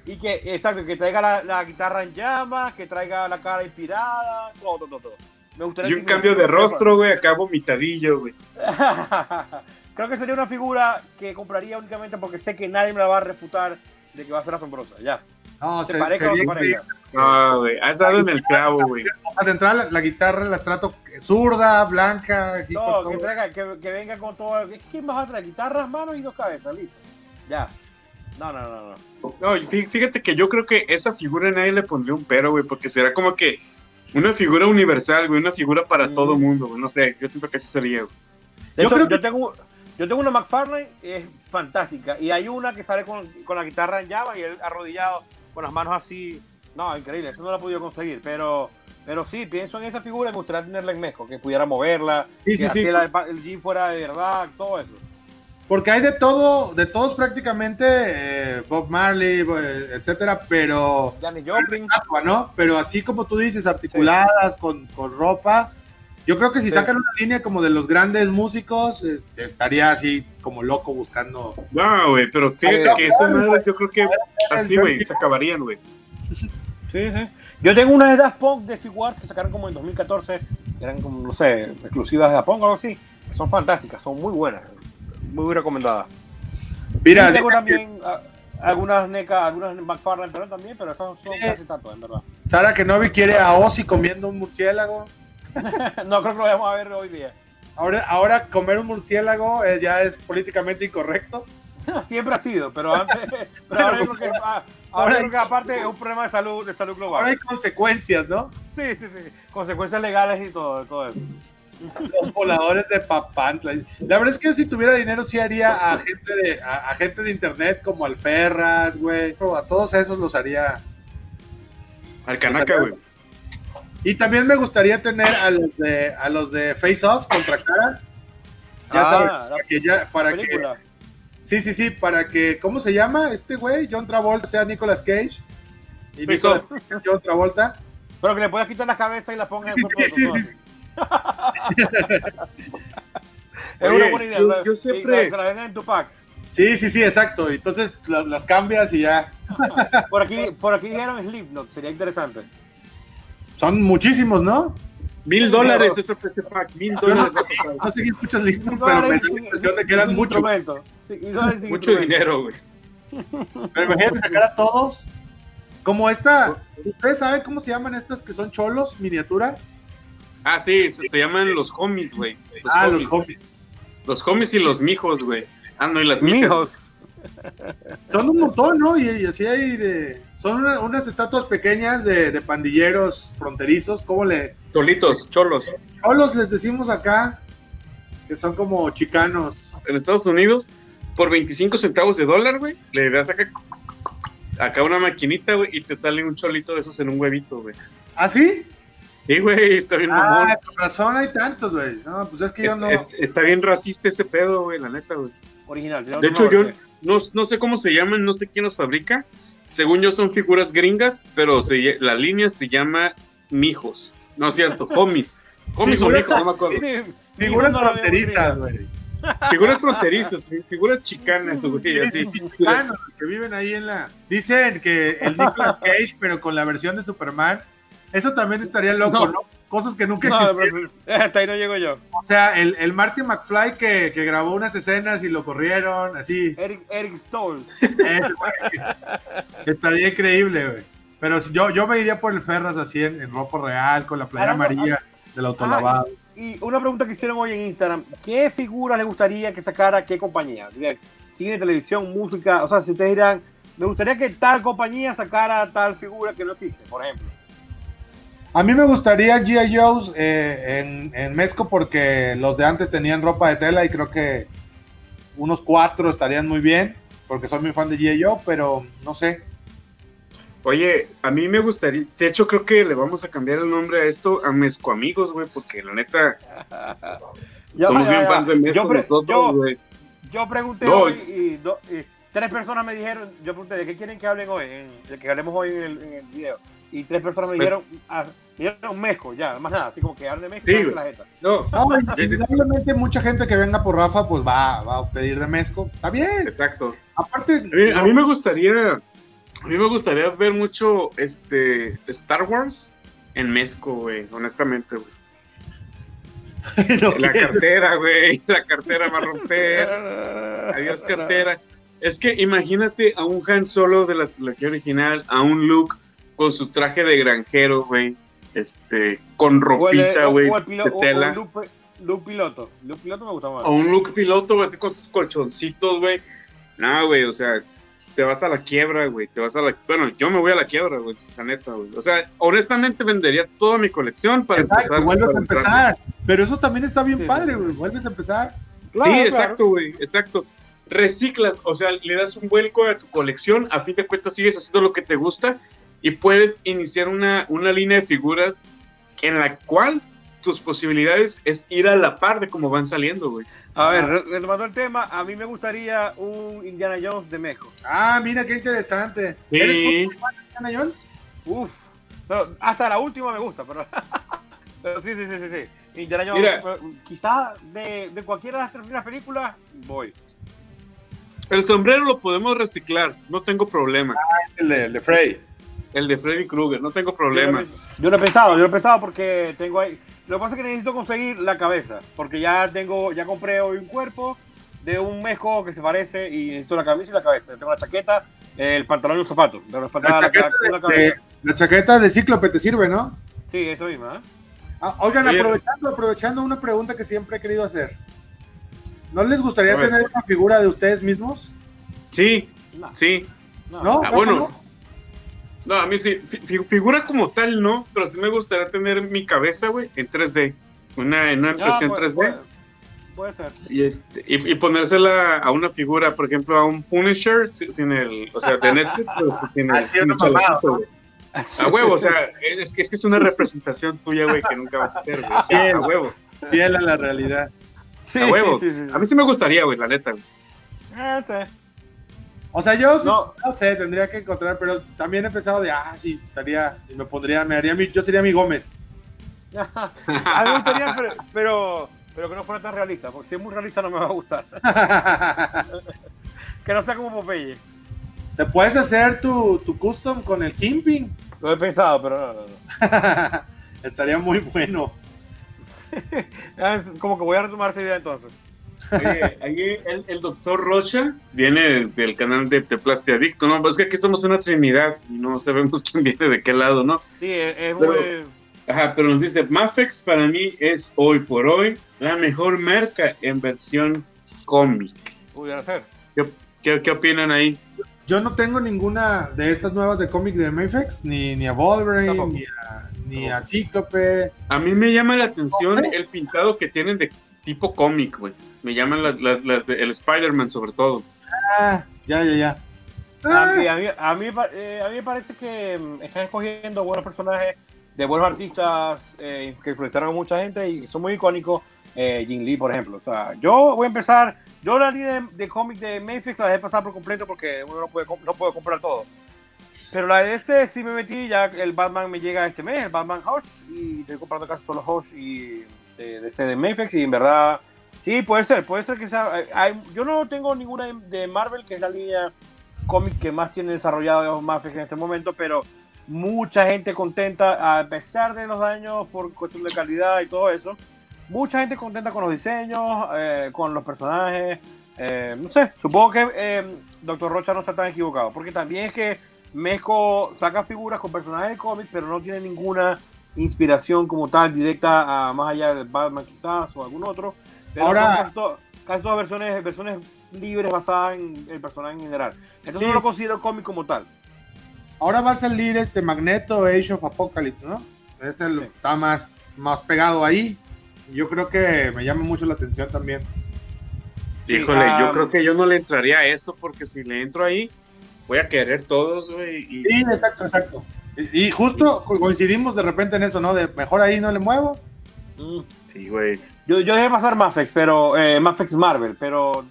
Y que, exacto, que traiga la, guitarra en llamas, que traiga la cara inspirada, todo, todo, todo. Me gustaría y un cambio de rostro, güey, acá vomitadillo, güey. Creo que sería una figura que compraría únicamente porque sé que nadie me la va a refutar de que va a ser asombrosa, ya. No, se, parezca o no se parezca. No, güey, has dado en el clavo, güey. De entrada la, guitarra la trato zurda, blanca. No, que, traiga, que, que, venga con todo. ¿Qué más va a traer? Guitarras, manos y dos cabezas, listo. Ya. No, no, no, no. No, fíjate que yo creo que esa figura nadie le pondría un pero, güey, porque será como que una figura universal, güey, una figura para mm. todo mundo, güey. No sé, yo siento que así sería, güey. Yo, creo yo tengo yo tengo una McFarlane, es fantástica. Y hay una que sale con, con, la guitarra en llava y él arrodillado con las manos así. No, increíble, eso no lo he podido conseguir. Pero, pero sí, pienso en esa figura y me gustaría tenerla en México, que pudiera moverla, que sí, el jean fuera de verdad, todo eso. Porque hay de todo, de todos prácticamente, eh, Bob Marley, eh, etcétera, pero. Joplin. ¿no? Pero así como tú dices, articuladas, con, con ropa yo creo que si sacan una línea como de los grandes músicos, este, estaría así como loco buscando. No, güey, pero fíjate que esa madre yo creo que así, güey, se acabarían, güey. Sí, sí. Yo tengo una de Daft Punk de Figuarts que sacaron como en 2014, eran como, no sé, exclusivas de Daft Punk o algo así. Son fantásticas, son muy buenas, muy recomendadas. Mira, tengo también algunas NECA, algunas McFarlane, pero también, pero esas son casi tanto, en verdad. Sara Kenobi quiere a Ozzy comiendo un murciélago. no creo que lo vayamos a ver hoy día. Ahora, ahora comer un murciélago eh, ya es políticamente incorrecto. Siempre ha sido, pero antes, pero ahora, creo que, ahora, que aparte es un problema de salud, de salud global. Ahora hay consecuencias, ¿no? Sí, sí, sí, consecuencias legales y todo, todo eso. Los voladores de Papantla. La verdad es que si tuviera dinero sí haría a gente de, a, gente de internet como Alferras, güey. A todos esos los haría. Al Canaca, güey. Y también me gustaría tener a los de, a los de Face Off contra cara. Ya ah, sabes, para que ya, para que. Sí, sí, sí, para que, ¿cómo se llama este güey? John Travolta sea Nicolas Cage. Y Nicolas Cage, John Travolta. Pero que le puedas quitar la cabeza y la pongas en sí, sí, sí, Es una buena idea. Yo, siempre. Que la vengan en tu pack. Sí, sí, sí, exacto. Entonces las, cambias y ya. por aquí, por aquí dijeron Slipknot, sería interesante. Son muchísimos, ¿no? Mil dólares ese PC pack, mil dólares. No sé quién escuchas pero me da la impresión de que eran mucho. mucho dinero, güey. Pero imagínate sacar a todos. Como esta, ¿ustedes saben cómo se llaman estas que son cholos, miniatura? Ah, sí, se, llaman los homies, güey. Ah, los homies. Los homies y los mijos, güey. Ah, no, y las mijos. Son un montón, ¿no? Y, así hay de. Son unas estatuas pequeñas de, pandilleros fronterizos. ¿Cómo le.? Cholitos, cholos. Cholos les decimos acá, que son como chicanos. En Estados Unidos, por 25 centavos de dólar, güey, le das acá, acá una maquinita, güey, y te sale un cholito de esos en un huevito, güey. ¿Ah, sí? Sí, güey, está bien Ah, con razón hay tantos, güey. No, pues es que yo no. está bien racista ese pedo, güey, la neta, güey. Original. De hecho, yo, no, no sé cómo se llaman, no sé quién los fabrica. Según yo son figuras gringas, pero la línea se llama mijos. No es cierto, homies. Homies o no me acuerdo. figuras fronterizas, güey. Figuras fronterizas, figuras chicanas, güey, así. Chicanos, que viven ahí en la... Dicen que el Nicolas Cage, pero con la versión de Superman, eso también estaría loco, ¿no? cosas que nunca existieron. hasta ahí no llego yo. O sea, el, el Marty McFly que, que, grabó unas escenas y lo corrieron, así. Eric, Eric Stoll. estaría increíble, güey. Pero si yo, yo me iría por el Ferras así en, en ropa real, con la playera Ah, amarilla del autolavado. Y una pregunta que hicieron hoy en Instagram, ¿qué figuras le gustaría que sacara qué compañía? Cine, televisión, música, o sea, si ustedes dirán, me gustaría que tal compañía sacara tal figura que no existe, por ejemplo. A mí me gustaría G.I. Joe's eh, en, en Mezco porque los de antes tenían ropa de tela y creo que unos cuatro estarían muy bien porque soy muy fan de G.I. Joe, pero no sé. Oye, a mí me gustaría, de hecho creo que le vamos a cambiar el nombre a esto a Mezco Amigos, güey, porque la neta Ya, somos ya, bien ya. fans de Mezco Yo nosotros, güey. Yo pregunté No. hoy y, do- y tres personas me dijeron, yo pregunté, ¿de qué quieren que hablen hoy? En- de que hablemos hoy en el, en el video. Y tres personas me Pues- dijeron, ah, me dijeron México, ya, más nada, así como que hablen de México Sí, la jeta. No, No, indudablemente mucha gente que venga por Rafa pues va, va a pedir de Mezco. Está bien. exacto. Aparte, A mí, a mí me gustaría, a mí me gustaría ver mucho este Star Wars en Mezco, güey, honestamente, güey. no La quiero. cartera, güey, la cartera va a romper. Adiós cartera. Es que imagínate a un Han Solo de la trilogía original, a un Luke con su traje de granjero, güey, este, con ropita, güey, de o- o tela. un Luke, Luke piloto. Luke piloto me gusta más. O un Luke piloto, güey, así con sus colchoncitos, güey. No, güey, o sea, te vas a la quiebra, güey, te vas a la... Bueno, yo me voy a la quiebra, güey, la neta, güey. O sea, honestamente vendería toda mi colección para Exacto, empezar. vuelves para a entrar. empezar. Pero eso también está bien Sí, padre, güey. Vuelves a empezar. Claro, sí, claro. exacto, güey, exacto. Reciclas, o sea, le das un vuelco a tu colección, a fin de cuentas sigues haciendo lo que te gusta y puedes iniciar una, una línea de figuras en la cual tus posibilidades es ir a la par de cómo van saliendo, güey. A ver, re- retomando el tema, a mí me gustaría un Indiana Jones de México. Ah, mira qué interesante. Sí. ¿Eres fan de Indiana Jones? Uf, pero hasta la última me gusta, pero, pero sí, sí, sí, sí, sí. Indiana Jones, Mira. pero quizá de, de cualquiera de las tres primeras películas, voy. El sombrero lo podemos reciclar, no tengo problema. El de, el de Frey. El de Freddy Krueger, no tengo Yo problema. yo lo he pensado, yo lo he pensado porque tengo ahí. Lo que pasa es que necesito conseguir la cabeza, porque ya tengo, ya compré hoy un cuerpo de un mejo que se parece y necesito la camisa y la cabeza. Tengo la chaqueta, el pantalón y los zapatos. Pero La la, chaqueta, la- la de, cabeza. la chaqueta de Cíclope te sirve, ¿no? Sí, eso mismo, ¿eh? Ah, oigan, Oye. aprovechando, aprovechando una pregunta que siempre he querido hacer. ¿No les gustaría tener una figura de ustedes mismos? Sí, No, sí. no. ¿No? Ah, ¿No? bueno. ¿No? A mí sí, fi- fi- figura como tal no, pero sí me gustaría tener mi cabeza, güey, en 3D. Una, en una Ah, impresión puede, 3D. puede- puede ser. Y, este, y, y ponérsela a una figura, por ejemplo, a un Punisher si- sin el, o sea, de Netflix, pero sin el, Ah, sí, sin el güey. A huevo, o sea, es que, es que es una representación tuya, güey, que nunca vas a hacer, güey. O sea, Bien. a huevo, Fiel a la realidad. Sí, a huevo. sí, sí, sí. A mí sí me gustaría, güey, la neta. güey. Ah, sí. O sea, yo No. no. sé, tendría que encontrar, pero también he pensado de, ah, sí, estaría, me pondría, me haría mi, yo sería mi Gómez. a mí me gustaría, pero, pero, pero que no fuera tan realista, porque si es muy realista no me va a gustar. Que no sea como Popeye. Te puedes hacer tu, tu custom con el Kingpin. Lo he pensado, pero no, no, no. estaría muy bueno. Como que voy a retomar esa idea entonces. Oye, ahí el, el doctor Rocha viene del canal de, de Plastiadicto, ¿no? Pues es que aquí somos una trinidad y no sabemos quién viene de qué lado, ¿no? Sí, es, es Pero- muy... Ajá, pero nos dice, Mafex para mí es hoy por hoy la mejor marca en versión cómic. Pudiera ser. ¿Qué, qué opinan ahí? Yo no tengo ninguna de estas nuevas de cómic de Mafex, ni, ni a Wolverine, ni a, ni a Cíclope. A mí me llama la atención el pintado que tienen de tipo cómic, güey. Me llaman las, las, las de- el Spider-Man sobre todo. Ah, ya, ya, ya. A Ah, mí, a, mí, a, mí, pa- eh, a mí me parece que mm, están escogiendo buenos personajes de buenos artistas eh, que influenciaron a mucha gente y son muy icónicos. Eh, Jin Lee, por ejemplo. O sea, yo voy a empezar. Yo la línea de, de cómic de Mayfix la dejé pasar por completo porque uno no puede, no puede comprar todo. Pero la de ese sí me metí. Ya el Batman me llega este mes, el Batman Hush. Y estoy comprando casi todos los Hush y de, de de Mayfix. Y en verdad, sí, puede ser. Puede ser que sea. eh, hay- yo no tengo ninguna de- Marvel, que es la línea cómic que más tiene desarrollado Mafex en este momento, pero mucha gente contenta, a pesar de los daños por cuestión de calidad y todo eso, mucha gente contenta con los diseños, eh, con los personajes, eh, no sé, supongo que eh, Doctor Rocha no está tan equivocado, porque también es que Mezco saca figuras con personajes de cómics, pero no tiene ninguna inspiración como tal directa a más allá del Batman quizás o algún otro. Pero Ahora- casi, to- casi todas versiones, versiones libres basadas en el personaje en general. Entonces Sí, no lo considero cómic como tal. Ahora va a salir este Magneto Age of Apocalypse, ¿no? Este Sí. está más, más pegado ahí. Yo creo que me llama mucho la atención también. Sí, Híjole, ah, yo creo que yo no le entraría a esto porque si le entro ahí, voy a querer todos, güey. Y... Sí, exacto, exacto. Y, y justo co- coincidimos de repente en eso, ¿no? De mejor ahí no le muevo. Mm. Sí, güey. Yo, yo dejé pasar Mafex, pero eh, Mafex Marvel, pero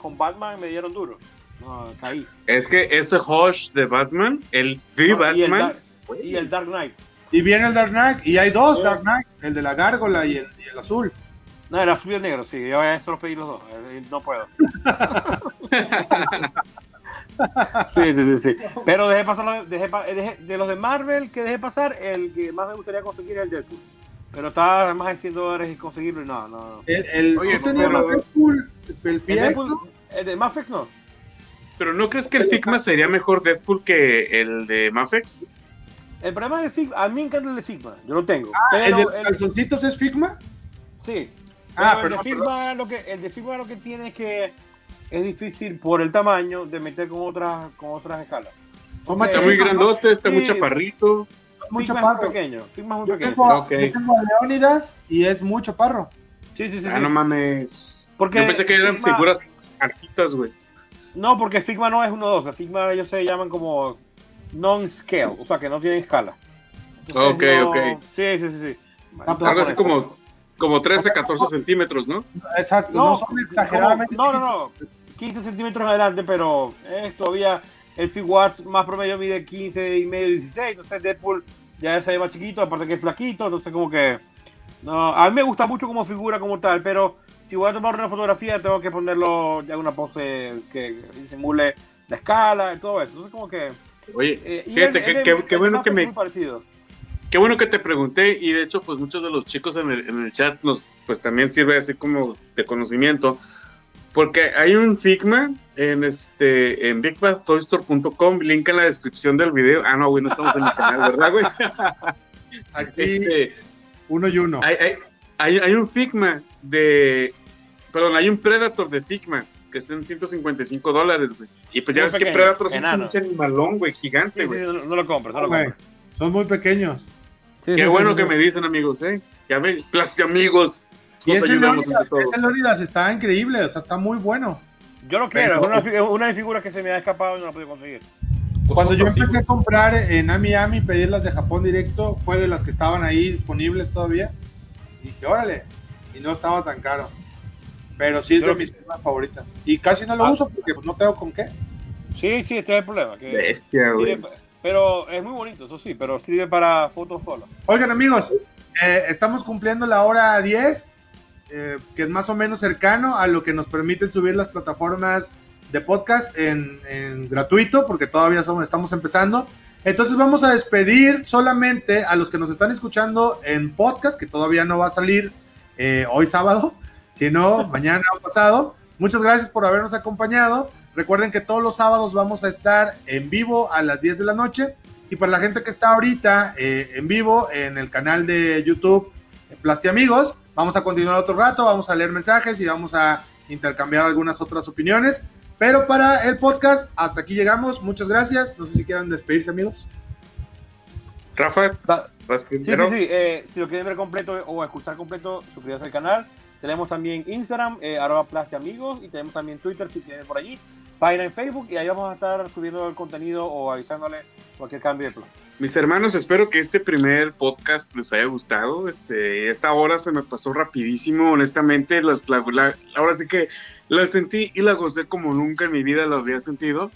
con Batman me dieron duro. No, caí. Es que ese Hush de Batman, el The No, y, el Batman, Dark, y el Dark Knight. Y viene el Dark Knight, y hay dos Sí. Dark Knight, el de la gárgola y el, y el azul. No, el azul y el negro, sí. Yo eso los pedí los dos. eh, No puedo. sí, sí, sí, sí. Pero dejé pasar los- dejé de los de Marvel que dejé pasar, el que más me gustaría conseguir es el Deadpool. Pero está más de 100 dólares y conseguirlo y no, no. El, el, Oye, tú tenías pero- el Deadpool, el Deadpool, el de Mafex no. Pero ¿no crees que el Figma sería mejor Deadpool que el de Mafex? El problema de Figma, a mí me encanta el de Figma, yo lo tengo. Ah, ¿El pero de el- calzoncitos es Figma? Sí. Ah, Pero el, de Figma, lo que, el de Figma lo que tiene es que es difícil por el tamaño de meter con otras, con otras escalas. Ok. Está muy grandote, está muy Sí. chaparrito. Muy Figma es muy chaparro. pequeño. Figma es muy Yo pequeño. tengo, Ok. yo tengo a Leónidas y es muy chaparro. Sí, sí, sí. Ah, sí. no mames. Porque Yo pensé que eran Figma- figuras artitas, güey. No, porque Figma no es uno o dos. Figma ellos se llaman como non-scale, o sea que no tienen escala. Ok, no- ok. Sí, sí, sí. sí. Algo así como, como 13, 14 centímetros, ¿no? Exacto, no, son exageradamente No, no, no. 15 centímetros adelante, pero es todavía el Figuarts más promedio mide 15 y medio, 16. Entonces Deadpool ya se ve más chiquito, aparte que es flaquito. Entonces, como que. No, a mí me gusta mucho como figura como tal, pero si voy a tomar una fotografía, tengo que ponerlo ya en una pose que simule la escala y todo eso. Entonces, como que. Oye, eh, fíjate el- que- el que- el bueno que me, parecido. qué bueno que te pregunté y de hecho pues muchos de los chicos en el, en el chat nos pues también sirve así como de conocimiento porque hay un Figma en este en bigbadtoystore.com link en la descripción del video ah no güey no estamos en mi canal verdad güey Aquí este uno y uno. hay, hay, hay, hay un Figma de perdón hay un Predator de Figma que está en 155 dólares güey y pues ya Muy ves que Predator es un pinche animalón güey gigante Sí, güey sí, no, no lo compres, no lo Güey, compres. son muy pequeños. Sí, qué sí, bueno sí, que sí. me dicen amigos eh ya ven clase de amigos Y ese Leónidas está increíble, o sea, está muy bueno. Yo lo quiero, Pero- es una, una figuras que se me ha escapado y no la pude conseguir. Pues Cuando yo empecé a comprar en Ami pedirlas de Japón directo, fue de las que estaban ahí disponibles todavía. Y dije, órale, y no estaba tan caro. Pero sí es Yo de mis figuras favoritas. Y casi no lo Ah. uso porque pues, no tengo con qué. Sí, sí, ese es el problema. Que Bestia, güey. sirve pero es muy bonito, eso sí, pero sirve para fotos solo. Oigan amigos, eh, estamos cumpliendo la hora 10, eh, que es más o menos cercano a lo que nos permiten subir las plataformas de podcast en, en gratuito, porque todavía somos, estamos empezando. Entonces vamos a despedir solamente a los que nos están escuchando en podcast, que todavía no va a salir eh, hoy sábado, sino mañana o pasado. Muchas gracias por habernos acompañado. Recuerden que todos los sábados vamos a estar en vivo a las 10 de la noche. Y para la gente que está ahorita eh, en vivo en el canal de YouTube eh, Plasti Amigos, vamos a continuar otro rato, vamos a leer mensajes y vamos a intercambiar algunas otras opiniones. Pero para el podcast, hasta aquí llegamos. Muchas gracias. No sé si quieran despedirse, amigos. Rafa, Sí, sí, sí. eh, si lo quieren ver completo o escuchar completo, suscríbanse al canal. Tenemos también Instagram, eh, arroba Amigos, y tenemos también Twitter si tienen por allí. Página en Facebook, y ahí vamos a estar subiendo el contenido o avisándole cualquier cambio de plan. Mis hermanos, espero que este primer podcast les haya gustado. Este, esta hora se me pasó rapidísimo, honestamente. Las, la, la- ahora sí que la sentí y la gocé como nunca en mi vida lo había sentido.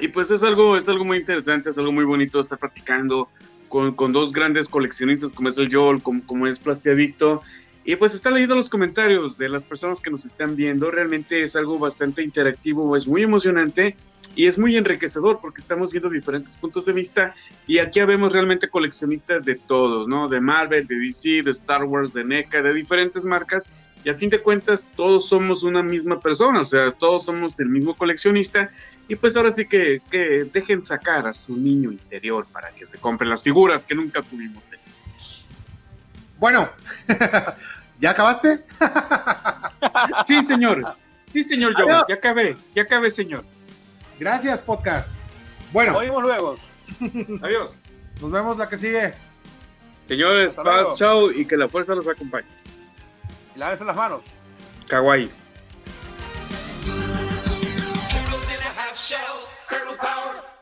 Y pues es algo, es algo muy interesante, es algo muy bonito estar practicando con, con dos grandes coleccionistas como es el Joel, como, como es Plastiadicto. Y pues está leyendo los comentarios de las personas que nos están viendo. Realmente es algo bastante interactivo, es muy emocionante y es muy enriquecedor porque estamos viendo diferentes puntos de vista y aquí vemos realmente coleccionistas de todos, ¿no? De Marvel, de DC, de Star Wars, de NECA, de diferentes marcas y a fin de cuentas todos somos una misma persona, o sea, todos somos el mismo coleccionista y pues ahora sí que, que dejen sacar a su niño interior para que se compren las figuras que nunca tuvimos. Bueno, ¿ya acabaste? sí, señor. Sí, señor Joe, ya acabé, ya acabé, señor. Gracias, podcast. Bueno. Nos vemos luego. Adiós. Nos vemos la que sigue. Señores, paz, chao y que la fuerza los acompañe. Y lávense las manos. Kawaii. Colonel Power.